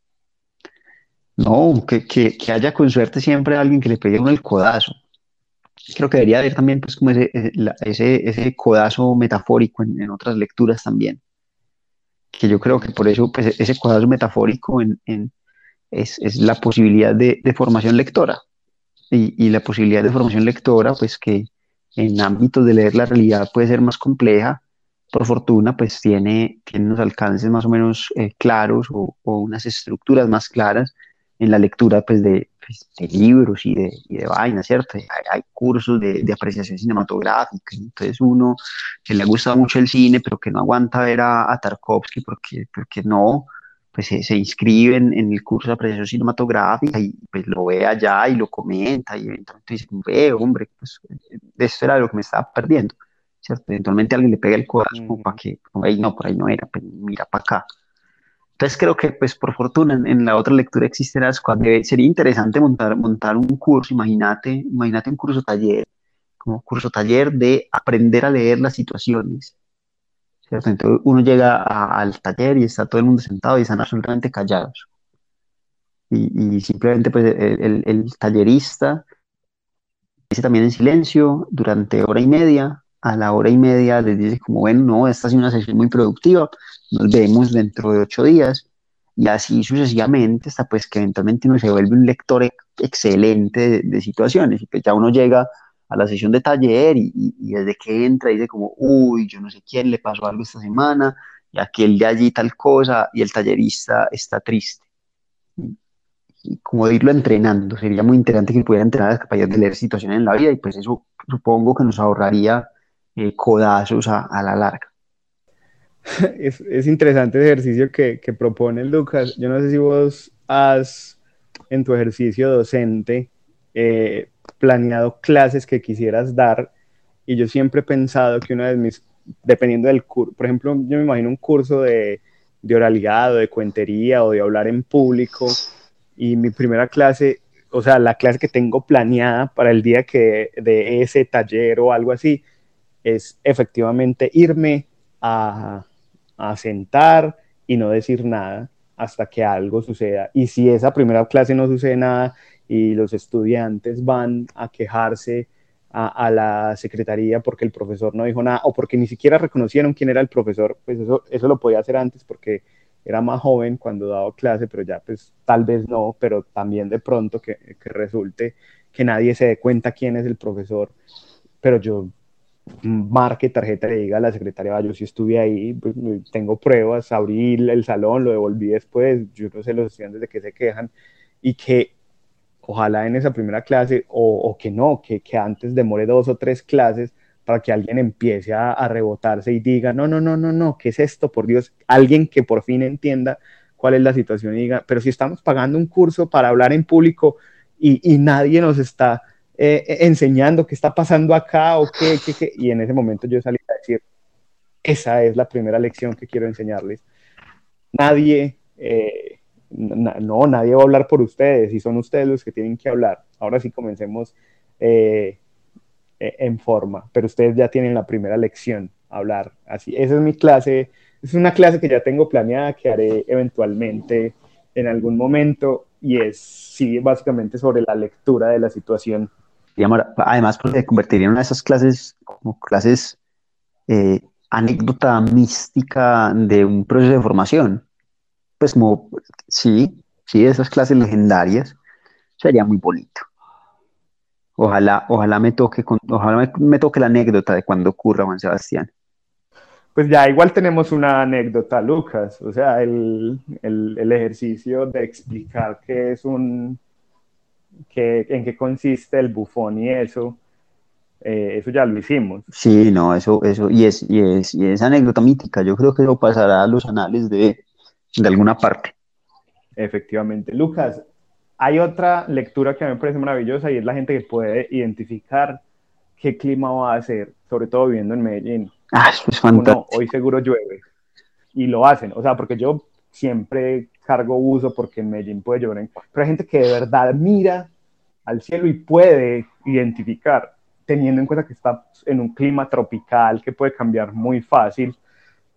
No, que, que, haya con suerte siempre alguien que le pegue uno el codazo. Creo que debería haber también pues como ese, ese, ese codazo metafórico en, otras lecturas también. Que yo creo que por eso pues, ese codazo metafórico en, es, es, la posibilidad de, formación lectora. Y, la posibilidad de formación lectora, pues que en ámbitos de leer la realidad puede ser más compleja, por fortuna, pues tiene, tiene unos alcances más o menos eh, claros o, unas estructuras más claras en la lectura pues, de, pues, de libros y de, y de vainas, ¿cierto? Hay, hay cursos de, de, apreciación cinematográfica, entonces uno que le ha gustado mucho el cine, pero que no aguanta ver a, a Tarkovsky porque, porque no, pues se, inscribe en, el curso de apreciación cinematográfica y pues lo ve allá y lo comenta y eventualmente dice, ve, hombre, pues esto era lo que me estaba perdiendo, ¿cierto? Eventualmente alguien le pega el corazón como para que, no, por ahí no era, pues mira para acá. Entonces creo que, pues por fortuna, en, la otra lectura existen las sería interesante montar, montar un curso, imagínate, imagínate un curso taller, como curso taller de aprender a leer las situaciones, entonces uno llega al taller y está todo el mundo sentado y están absolutamente callados. Y, simplemente pues el, el, tallerista dice también en silencio durante hora y media. A la hora y media les dice como, bueno, no, esta ha sido una sesión muy productiva, nos vemos dentro de ocho días. Y así sucesivamente hasta pues que eventualmente uno se vuelve un lector excelente de, de situaciones y pues ya uno llega a la sesión de taller y, desde que entra dice como, uy, yo no sé quién le pasó algo esta semana y aquel de allí tal cosa y el tallerista está triste. Y, como irlo entrenando, sería muy interesante que pudiera entrenar las capacidades de leer situaciones en la vida y pues eso supongo que nos ahorraría eh, codazos a, la larga. Es, es, interesante el ejercicio que, que propone Lucas. Yo no sé si vos has en tu ejercicio docente eh, planeado clases que quisieras dar y yo siempre he pensado que una de mis, dependiendo del curso, por ejemplo, yo me imagino un curso de, de oralidad o de cuentería o de hablar en público y mi primera clase, o sea, la clase que tengo planeada para el día que de ese taller o algo así, es efectivamente irme a, a sentar y no decir nada hasta que algo suceda. Y si esa primera clase no sucede nada y los estudiantes van a quejarse a, la secretaría porque el profesor no dijo nada o porque ni siquiera reconocieron quién era el profesor, pues eso, eso lo podía hacer antes porque era más joven cuando daba clase, pero ya pues tal vez no, pero también de pronto que, que resulte que nadie se dé cuenta quién es el profesor, pero yo marque tarjeta y le diga a la secretaria, yo sí estuve ahí, pues, tengo pruebas, abrí el salón, lo devolví después, yo no sé los estudiantes de qué se quejan, y que ojalá en esa primera clase o, que no, que, que, antes demore dos o tres clases para que alguien empiece a, rebotarse y diga, no, no, no, no, no, ¿qué es esto? Por Dios, alguien que por fin entienda cuál es la situación y diga, pero si estamos pagando un curso para hablar en público y, nadie nos está eh, eh, enseñando qué está pasando acá o qué, qué, qué, y en ese momento yo salí a decir, esa es la primera lección que quiero enseñarles. Nadie... Eh, no, nadie va a hablar por ustedes y son ustedes los que tienen que hablar. Ahora sí comencemos eh, e, en forma, pero ustedes ya tienen la primera lección, hablar así. Esa es mi clase, es una clase que ya tengo planeada, que haré eventualmente en algún momento y es, sí, básicamente sobre la lectura de la situación. Además, porque convertiría en una de esas clases como clases eh, anécdota mística de un proceso de formación pues sí, sí, esas clases legendarias, sería muy bonito. Ojalá, ojalá me toque, ojalá me, toque la anécdota de cuando ocurra Juan Sebastián. pues ya igual tenemos una anécdota, Lucas, o sea, el, el, ejercicio de explicar qué es un, qué, en qué consiste el bufón y eso, eh, eso ya lo hicimos. Sí, no, eso, eso, y es, y es, y es anécdota mítica, yo creo que lo pasará a los anales de, de alguna parte. Efectivamente. Lucas, hay otra lectura que a mí me parece maravillosa y es la gente que puede identificar qué clima va a hacer, sobre todo viviendo en Medellín. Ah, eso es fantástico. hoy seguro llueve. Y lo hacen, o sea, porque yo siempre cargo uso porque en Medellín puede llover. Pero hay gente que de verdad mira al cielo y puede identificar, teniendo en cuenta que está en un clima tropical que puede cambiar muy fácil,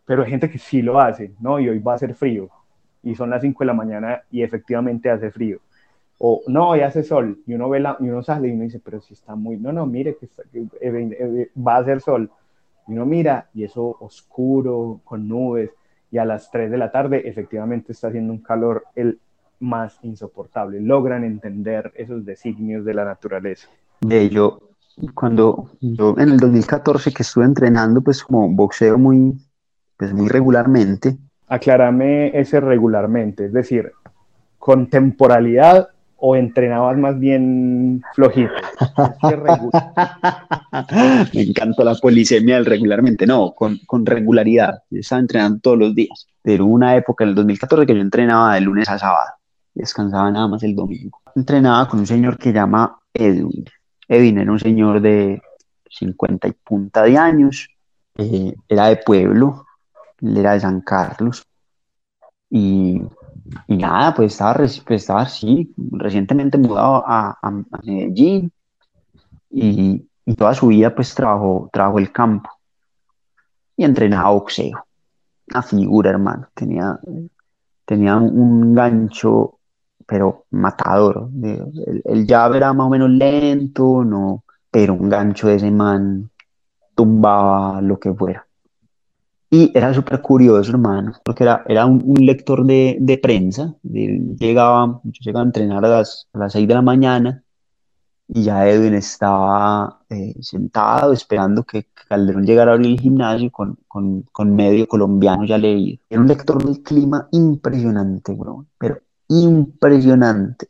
pero hay gente que sí lo hace, ¿no? Y hoy va a hacer frío. Y son las 5 de la mañana y efectivamente hace frío o no, ya hace sol, y uno, ve la, y uno sale y uno dice, pero si está muy, no, no, mire que, eh, eh, va a hacer sol, y uno mira y eso oscuro, con nubes, y a las 3 de la tarde efectivamente está haciendo un calor el más insoportable, logran entender esos designios de la naturaleza. De yo, cuando yo en el 2014 que estuve entrenando pues como boxeo muy, pues muy regularmente. Aclárame ese regularmente, es decir, con temporalidad o entrenabas más bien flojito? Me encanta la polisemia del regularmente. No, con, con, regularidad. Yo estaba entrenando todos los días. Pero una época en el 2014 que yo entrenaba de lunes a sábado. Descansaba nada más el domingo. Entrenaba con un señor que llama Edwin. Edwin era un señor de 50 y punta de años. Eh, era de pueblo. Él era de San Carlos. Y y nada, pues estaba, pues estaba así, recientemente mudado a, a, Medellín y, y, toda su vida pues trabajó, trabajó el campo y entrenaba boxeo. Una figura, hermano. Tenía, tenía un gancho, pero matador. El, el era más o menos lento, no, pero un gancho de ese man tumbaba lo que fuera. Y era súper curioso, hermano, porque era, era un, lector de, de prensa. llegaba, yo llegaba a entrenar a las, a las 6 de la mañana y ya Edwin estaba eh, sentado esperando que, Calderón llegara a abrir el gimnasio con, con, con, medio colombiano ya leído. Era un lector del clima impresionante, bro, pero impresionante.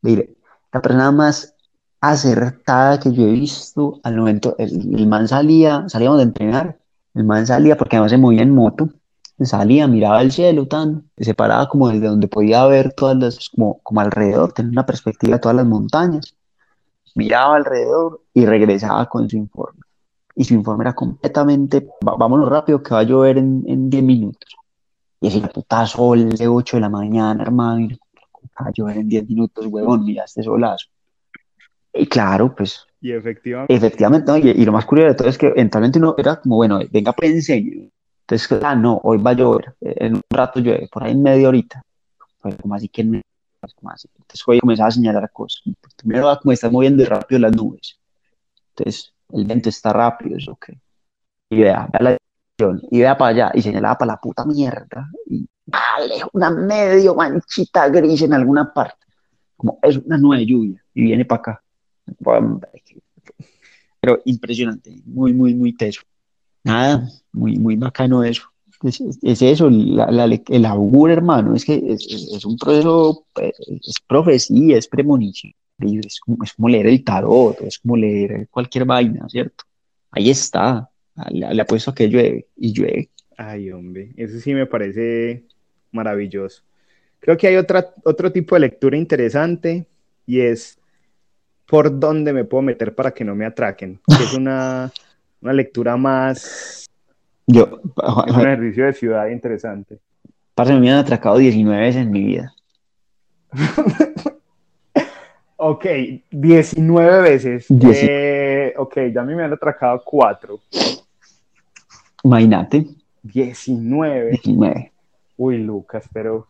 Mire, la persona más acertada que yo he visto al momento, el, el man salía, salíamos de entrenar el man salía, porque no se movía en moto, salía, miraba el cielo, tan, se paraba como desde donde podía ver todas las, como, como alrededor, tener una perspectiva de todas las montañas, miraba alrededor y regresaba con su informe. Y su informe era completamente, vámonos rápido que va a llover en, en 10 minutos. Y ese puta sol de 8 de la mañana, hermano, va a llover en 10 minutos, huevón, mira este solazo. Y claro, pues y efectivamente. Efectivamente, y, lo más curioso de todo es que eventualmente uno era como, bueno, venga, pues enseño. Entonces, ah, no, hoy va a llover, en un rato llueve, por ahí en media horita. Pues, como así que no, como así. Entonces, hoy comenzaba a señalar cosas. Primero va como está moviendo rápido las nubes. Entonces, el viento está rápido, eso ok. Y vea, vea la dirección, y vea para allá, y señalaba para la puta mierda. Y vale, una medio manchita gris en alguna parte. Como es una nube de lluvia, y viene para acá pero impresionante, muy, muy, muy teso. Nada, muy, muy bacano eso. Es, eso, el augur, hermano, es que es, un proceso, pues, es profecía, es premonición, es como, es como leer el tarot, es como leer cualquier vaina, ¿cierto? Ahí está, le, apuesto a que llueve y llueve. Ay, hombre, eso sí me parece maravilloso. Creo que hay otra, otro tipo de lectura interesante y es por dónde me puedo meter para que no me atraquen. es una, una lectura más... Yo, es un ejercicio de ciudad interesante. Parce, me han atracado 19 veces en mi vida. ok, 19 veces. Eh, ok, ya a mí me han atracado 4. Imagínate. 19. 19. Uy, Lucas, pero...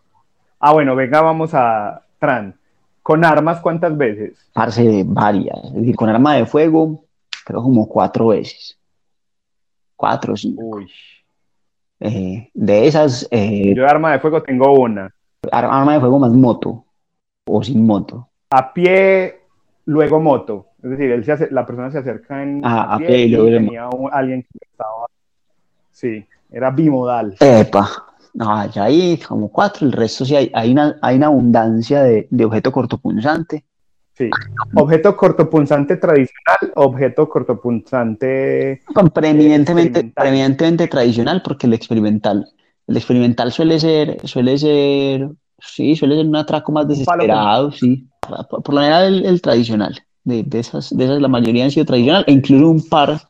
Ah, bueno, venga, vamos a Tran. ¿Con armas cuántas veces? Parce, varias. Es decir, con arma de fuego, creo como cuatro veces. Cuatro, sí. Uy. Eh, de esas. Eh, Yo de arma de fuego tengo una. Arma de fuego más moto. O sin moto. A pie, luego moto. Es decir, él se la persona se acerca en. Ah, a pie, y luego tenía alguien que estaba. Sí, era bimodal. Epa, no, ya hay como cuatro, el resto sí hay, hay, una, hay una abundancia de, de objeto cortopunzante. Sí, objeto cortopunzante tradicional, objeto cortopunzante... Preeminentemente, preeminentemente tradicional porque el experimental, el experimental suele ser, suele ser, sí, suele ser un atraco más desesperado, sí. Por, por lo general el, el tradicional, de, de, esas, de esas la mayoría han sido tradicional, e incluso un par,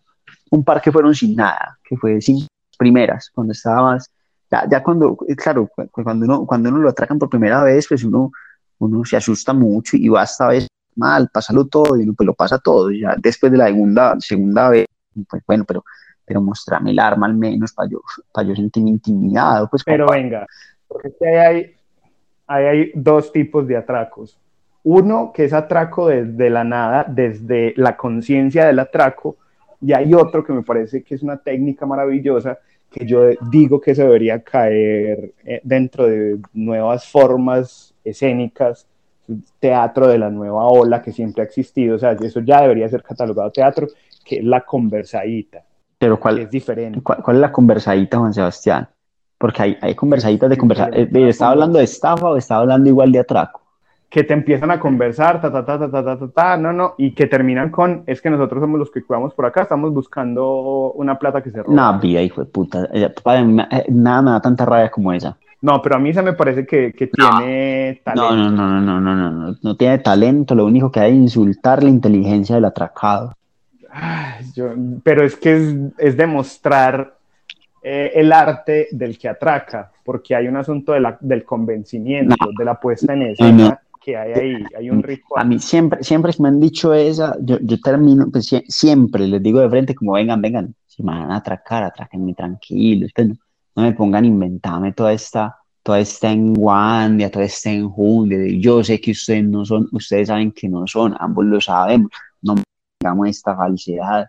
un par que fueron sin nada, que fue sin primeras, cuando estaba más, ya, ya cuando, claro, cuando uno, cuando uno lo atracan por primera vez, pues uno, uno se asusta mucho y va esta vez mal, pásalo todo, y uno pues lo pasa todo, y ya después de la segunda, segunda vez, pues bueno, pero, pero mostrame el arma al menos para yo, para yo sentirme intimidado, pues. Pero venga, porque hay, ahí hay dos tipos de atracos. Uno que es atraco desde la nada, desde la conciencia del atraco, y hay otro que me parece que es una técnica maravillosa que yo digo que se debería caer eh, dentro de nuevas formas escénicas, teatro de la nueva ola que siempre ha existido, o sea, eso ya debería ser catalogado teatro, que es la conversadita. Pero ¿cuál es diferente? ¿cuál, cuál es la conversadita, Juan Sebastián? Porque hay, hay conversaditas de conversación. ¿Estaba hablando de estafa o estaba hablando igual de atraco? Que te empiezan a conversar, ta, ta, ta, ta, ta, ta, ta, ta, no, no, y que terminan con, es que nosotros somos los que cuidamos por acá, estamos buscando una plata que se roba. No, vida, hijo de puta, nada me da tanta rabia como esa. No, pero a mí se me parece que, que No. tiene talento. no, no, no, no, no, no, no, no tiene talento, lo único que hay es insultar la inteligencia del atracado. Ay, yo- pero es que es, es demostrar eh, el arte del que atraca, porque hay un asunto de la- del convencimiento, No. de la puesta en escena. Que hay ahí, hay un A ritual. mí siempre, siempre me han dicho esa, yo, yo termino, pues sie- siempre les digo de frente como vengan, vengan, si me van a atracar, atráquenme tranquilos, pues, no, no me pongan a inventarme toda esta, toda esta enguandia, toda esta enjundia, de yo sé que ustedes no son, ustedes saben que no son, ambos lo sabemos, no hagamos esta falsedad,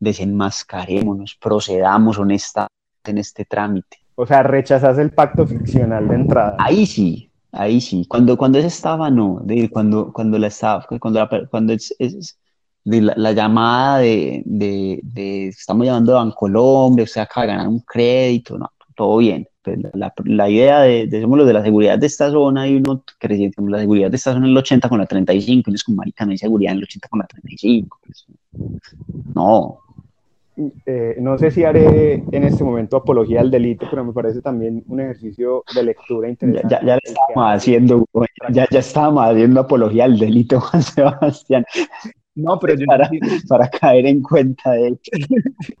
desenmascarémonos, procedamos honestamente en este trámite. O sea, rechazas el pacto ficcional de entrada. Ahí sí, ahí sí. Cuando, cuando es estafa, no. De, cuando, cuando la estafa, cuando, la, cuando es, es de la, la, llamada de, de, de, estamos llamando a Bancolombia, usted acaba de ganar un crédito, no, todo bien. Pues la, la, idea de, de, somos los de la seguridad de esta zona y uno creciendo con la seguridad de esta zona en el 80 con la 35, y uno es como, marica, no hay seguridad en el 80 con la 35. Pues, no, eh, no sé si haré en este momento apología al delito, pero me parece también un ejercicio de lectura interesante. Ya, ya, ya le estábamos haciendo, ya, ya estábamos haciendo apología al delito, Juan Sebastián. No, pero yo para, para caer en cuenta de hecho.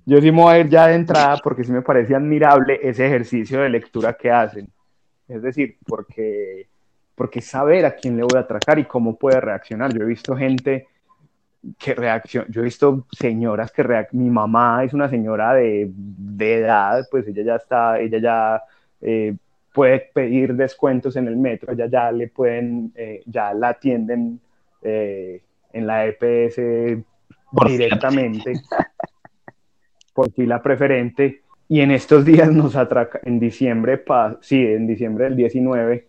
Yo sí me voy a ir ya de entrada porque sí me parece admirable ese ejercicio de lectura que hacen. Es decir, porque, porque saber a quién le voy a atracar y cómo puede reaccionar. Yo he visto gente que reacciona, yo he visto señoras que reaccionan, mi mamá es una señora de, de, edad, pues ella ya está, ella ya eh, puede pedir descuentos en el metro, ella ya le pueden, eh, ya la atienden eh, en la EPS por directamente por fila preferente. Y en estos días nos atraca en diciembre, pa, sí, en diciembre del 19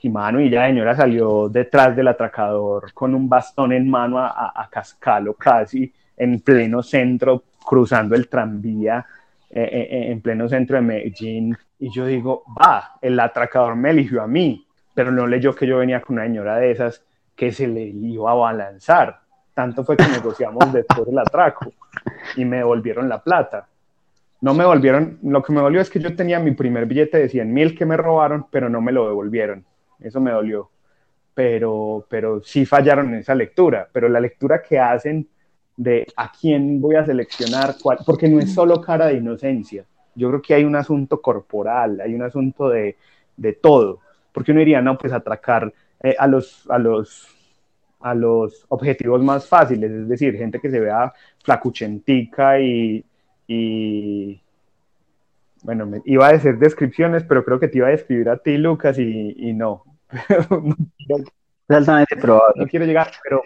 y mano, y ya señora salió detrás del atracador con un bastón en mano a, a, cascalo casi en pleno centro, cruzando el tranvía eh, eh, en pleno centro de Medellín. Y yo digo, va, el atracador me eligió a mí, pero no leyó que yo venía con una señora de esas que se le iba a balanzar. Tanto fue que negociamos después del atraco y me devolvieron la plata. No me devolvieron, lo que me dolió es que yo tenía mi primer billete de 100 mil que me robaron, pero no me lo devolvieron eso me dolió. Pero, pero sí fallaron en esa lectura, pero la lectura que hacen de a quién voy a seleccionar, cuál, porque no es solo cara de inocencia, yo creo que hay un asunto corporal, hay un asunto de, de todo, porque uno diría, no, pues atracar eh, a, los, a, los, a los objetivos más fáciles, es decir, gente que se vea flacuchentica y, y bueno, me iba a decir descripciones, pero creo que te iba a describir a ti, Lucas, y, y no. es altamente probable. No quiero llegar, pero...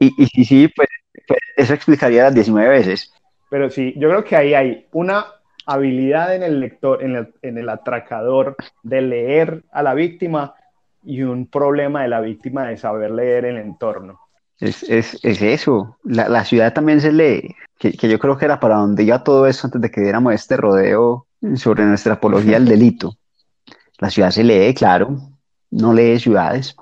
Y, y, y sí, pues, pues, eso explicaría las 19 veces. Pero sí, yo creo que ahí hay una habilidad en el lector, en el, en el atracador de leer a la víctima y un problema de la víctima de saber leer el entorno. Es, es, es eso, la, la, ciudad también se lee. que, que, yo creo que era para donde iba todo eso antes de que diéramos este rodeo sobre nuestra apología al delito. La ciudad se lee, claro, no lee ciudades.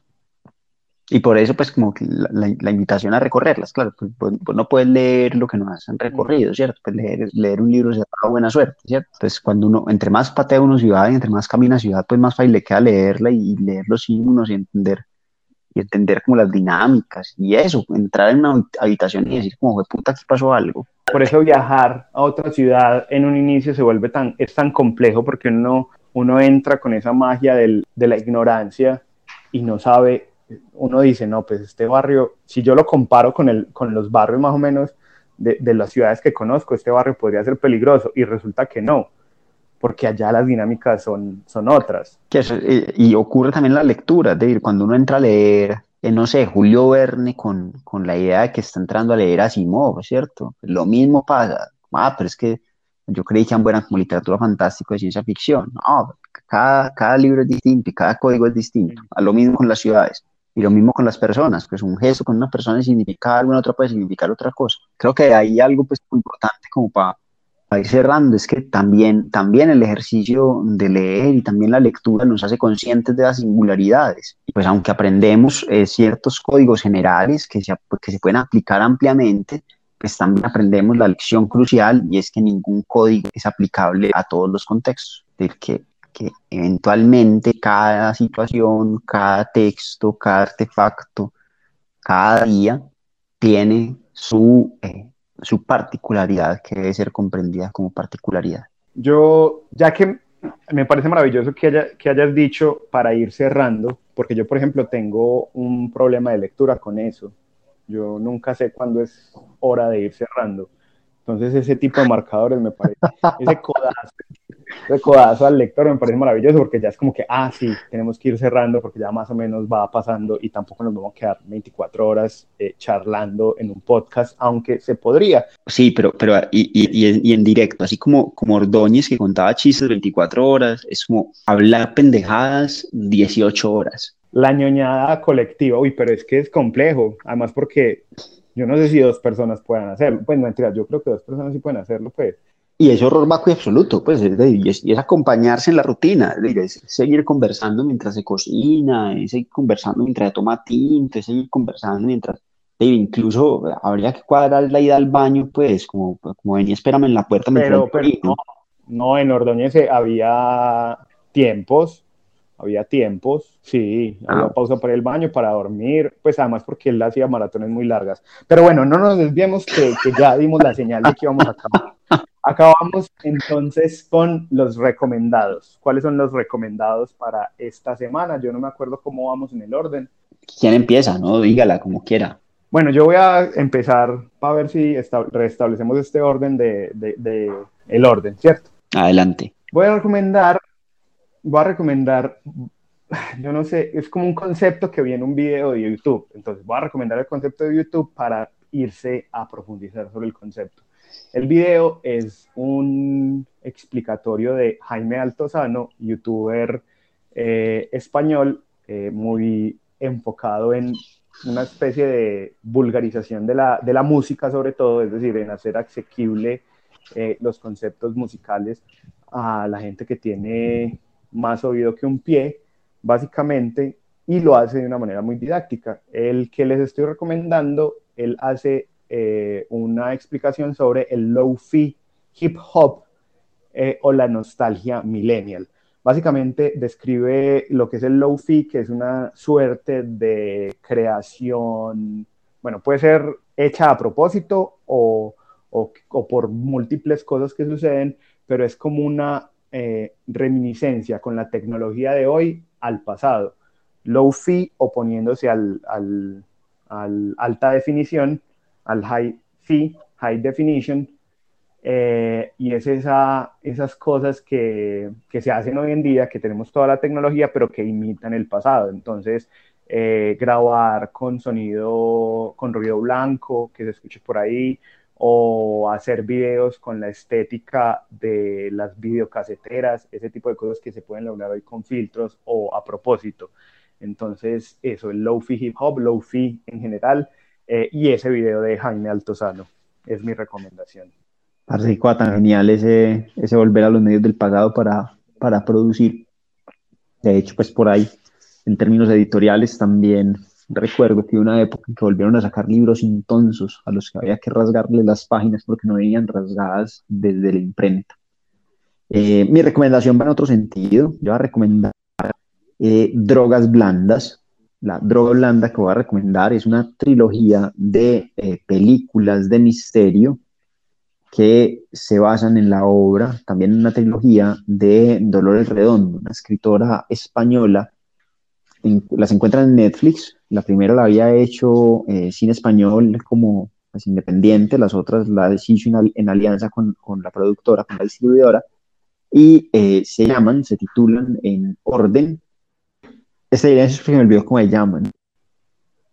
Y por eso, pues, como la, invitación a recorrerlas, claro, pues, pues, pues, no puedes leer lo que no has recorrido, ¿cierto? Pues leer, leer un libro se da buena suerte, ¿cierto? Entonces, cuando uno, entre más patea uno ciudad y entre más camina ciudad, pues más fácil le queda leerla y leer los signos y entender y entender como las dinámicas y eso, entrar en una habitación y decir como, puta, aquí pasó algo. Por eso viajar a otra ciudad en un inicio se vuelve tan, es tan complejo porque uno, uno entra con esa magia del, de la ignorancia y no sabe, uno dice, no, pues este barrio, si yo lo comparo con, el, con los barrios más o menos de, de las ciudades que conozco, este barrio podría ser peligroso y resulta que no porque allá las dinámicas son, son otras. y, ocurre también la lectura, es decir, cuando uno entra a leer, eh, no sé, Julio Verne con, con, la idea de que está entrando a leer a Asimov, ¿cierto? Lo mismo pasa. Ah, pero es que yo creí que eran como literatura fantástica de ciencia ficción. No, cada, cada libro es distinto y cada código es distinto. A lo mismo con las ciudades. Y lo mismo con las personas, pues un gesto con una persona significa algo, en otra puede significar otra cosa. Creo que hay algo pues importante como para ir cerrando, es que también, también el ejercicio de leer y también la lectura nos hace conscientes de las singularidades. Pues aunque aprendemos eh, ciertos códigos generales que se, que se pueden aplicar ampliamente, pues también aprendemos la lección crucial y es que ningún código es aplicable a todos los contextos. Es decir, que, que eventualmente cada situación, cada texto, cada artefacto, cada día tiene su... Eh, su particularidad, que debe ser comprendida como particularidad. Yo, ya que me parece maravilloso que, haya, que hayas dicho para ir cerrando, porque yo, por ejemplo, tengo un problema de lectura con eso. Yo nunca sé cuándo es hora de ir cerrando. Entonces, ese tipo de marcadores me parece, ese codazo codazo al lector me parece maravilloso porque ya es como que, ah, sí, tenemos que ir cerrando porque ya más o menos va pasando y tampoco nos vamos a quedar 24 horas eh, charlando en un podcast, aunque se podría. Sí, pero, pero y, y, y, en directo, así como, como Ordóñez que contaba chistes 24 horas, es como hablar pendejadas 18 horas. La ñoñada colectiva, uy, pero es que es complejo, además porque yo no sé si dos personas puedan hacerlo, pues mentira, yo creo que dos personas sí pueden hacerlo, pues y es horror vacío absoluto, pues, y es, acompañarse en la rutina, es, seguir conversando mientras se cocina, es seguir conversando mientras se toma tinto, es seguir conversando mientras, incluso habría que cuadrar la ida al baño, pues, como, como venía, espérame en la puerta. Pero, pero no, no, en Ordóñez había tiempos, había tiempos, sí, había ah. pausa para el baño, para dormir, pues además porque él hacía maratones muy largas. Pero bueno, no nos desviemos que, que ya dimos la señal de que íbamos a acabar. Acabamos entonces con los recomendados. ¿Cuáles son los recomendados para esta semana? Yo no me acuerdo cómo vamos en el orden. ¿Quién empieza? No, dígala como quiera. Bueno, yo voy a empezar para ver si restablecemos este orden de, de, el orden, ¿cierto? Adelante. Voy a recomendar, voy a recomendar, yo no sé, es como un concepto que vi en un video de YouTube. Entonces voy a recomendar el concepto de YouTube para irse a profundizar sobre el concepto. El video es un explicatorio de Jaime Altozano, youtuber eh, español, eh, muy enfocado en una especie de vulgarización de la, de la, música sobre todo, es decir, en hacer asequible eh, los conceptos musicales a la gente que tiene más oído que un pie, básicamente, y lo hace de una manera muy didáctica. El que les estoy recomendando, él hace eh, una explicación sobre el low-fi hip hop eh, o la nostalgia millennial. Básicamente describe lo que es el low-fi, que es una suerte de creación, bueno, puede ser hecha a propósito o, por múltiples cosas que suceden, pero es como una eh, reminiscencia con la tecnología de hoy al pasado. Low-fi oponiéndose al, al, al alta definición al high fi, high definition, eh, y es esa, esas cosas que, que, se hacen hoy en día, que tenemos toda la tecnología, pero que imitan el pasado. Entonces, eh, grabar con sonido, con ruido blanco, que se escuche por ahí, o hacer videos con la estética de las videocaseteras, ese tipo de cosas que se pueden lograr hoy con filtros o a propósito. Entonces, eso, el low-fi hip hop, low-fi en general, eh, y ese video de Jaime Altozano. es mi recomendación. Parece tan genial ese, ese volver a los medios del pasado para, para producir. De hecho, pues por ahí, en términos editoriales, también recuerdo que una época en que volvieron a sacar libros intonsos a los que había que rasgarle las páginas porque no venían rasgadas desde la imprenta. Eh, mi recomendación va en otro sentido. Yo voy a recomendar eh, Drogas Blandas. La droga blanda que voy a recomendar es una trilogía de eh, películas de misterio que se basan en la obra, también en una trilogía de Dolores Redondo, una escritora española. las encuentran en Netflix. La primera la había hecho eh, sin español como pues, independiente, las otras la hizo en, alianza con, con, la productora, con la distribuidora, y eh, se llaman, se titulan en orden. Esta idea es porque me olvidó cómo se llaman.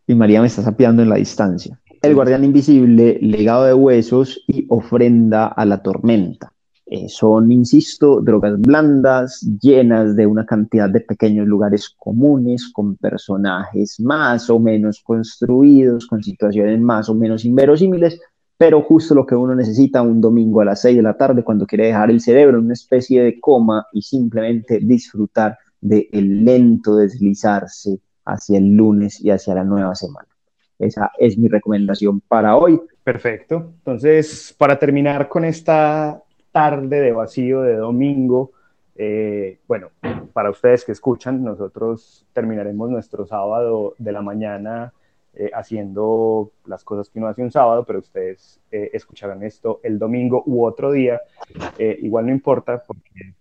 Y María me está sapeando en la distancia. El guardián invisible, legado de huesos y ofrenda a la tormenta. Eh, son, insisto, drogas blandas, llenas de una cantidad de pequeños lugares comunes, con personajes más o menos construidos, con situaciones más o menos inverosímiles, pero justo lo que uno necesita un domingo a las 6 de la tarde cuando quiere dejar el cerebro en una especie de coma y simplemente disfrutar del el lento deslizarse hacia el lunes y hacia la nueva semana. Esa es mi recomendación para hoy. Perfecto. Entonces, para terminar con esta tarde de vacío de domingo, eh, bueno, para ustedes que escuchan, nosotros terminaremos nuestro sábado de la mañana eh, haciendo las cosas que uno hace un sábado, pero ustedes eh, escucharán esto el domingo u otro día. igual no importa porque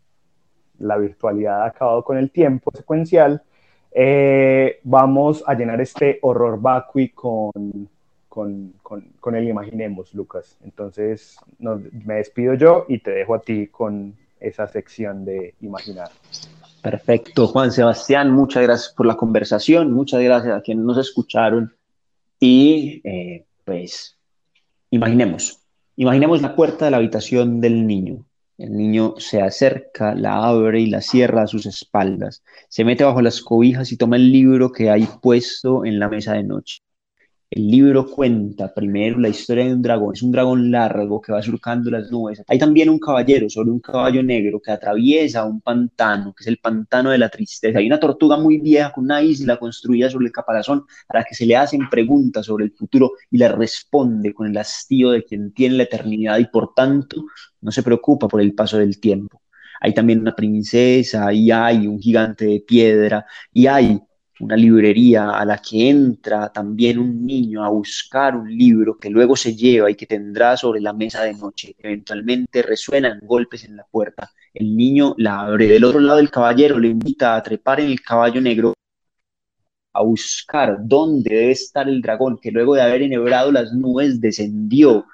la virtualidad ha acabado con el tiempo secuencial. Eh, vamos a llenar este horror vacui con, con, con, el Imaginemos, Lucas. Entonces, me despido yo y te dejo a ti con esa sección de Imaginar. Perfecto, Juan Sebastián, muchas gracias por la conversación, muchas gracias a quienes nos escucharon y eh, pues imaginemos, imaginemos la puerta de la habitación del niño. El niño se acerca, la abre y la cierra a sus espaldas. Se mete bajo las cobijas y toma el libro que hay puesto en la mesa de noche. El libro cuenta primero la historia de un dragón. Es un dragón largo que va surcando las nubes. Hay también un caballero sobre un caballo negro que atraviesa un pantano, que es el pantano de la tristeza. Hay una tortuga muy vieja con una isla construida sobre el caparazón a la que se le hacen preguntas sobre el futuro y le responde con el hastío de quien tiene la eternidad y por tanto no se preocupa por el paso del tiempo. Hay también una princesa y hay un gigante de piedra y hay una librería a la que entra también un niño a buscar un libro que luego se lleva y que tendrá sobre la mesa de noche. Eventualmente resuenan golpes en la puerta. El niño la abre. Del otro lado el caballero le invita a trepar en el caballo negro a buscar dónde debe estar el dragón que luego de haber enhebrado las nubes descendió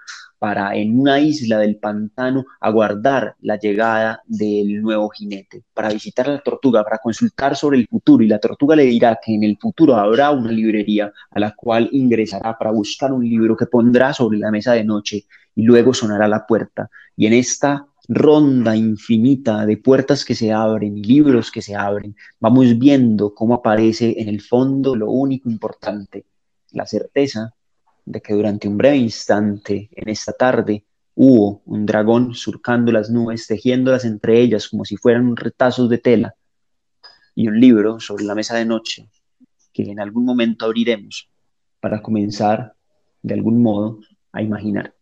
para en una isla del pantano aguardar la llegada del nuevo jinete, para visitar la tortuga, para consultar sobre el futuro. Y la tortuga le dirá que en el futuro habrá una librería a la cual ingresará para buscar un libro que pondrá sobre la mesa de noche y luego sonará la puerta. Y en esta ronda infinita de puertas que se abren y libros que se abren, vamos viendo cómo aparece en el fondo lo único importante, la certeza de que durante un breve instante en esta tarde hubo un dragón surcando las nubes, tejiéndolas entre ellas como si fueran retazos de tela, y un libro sobre la mesa de noche que en algún momento abriremos para comenzar de algún modo a imaginar.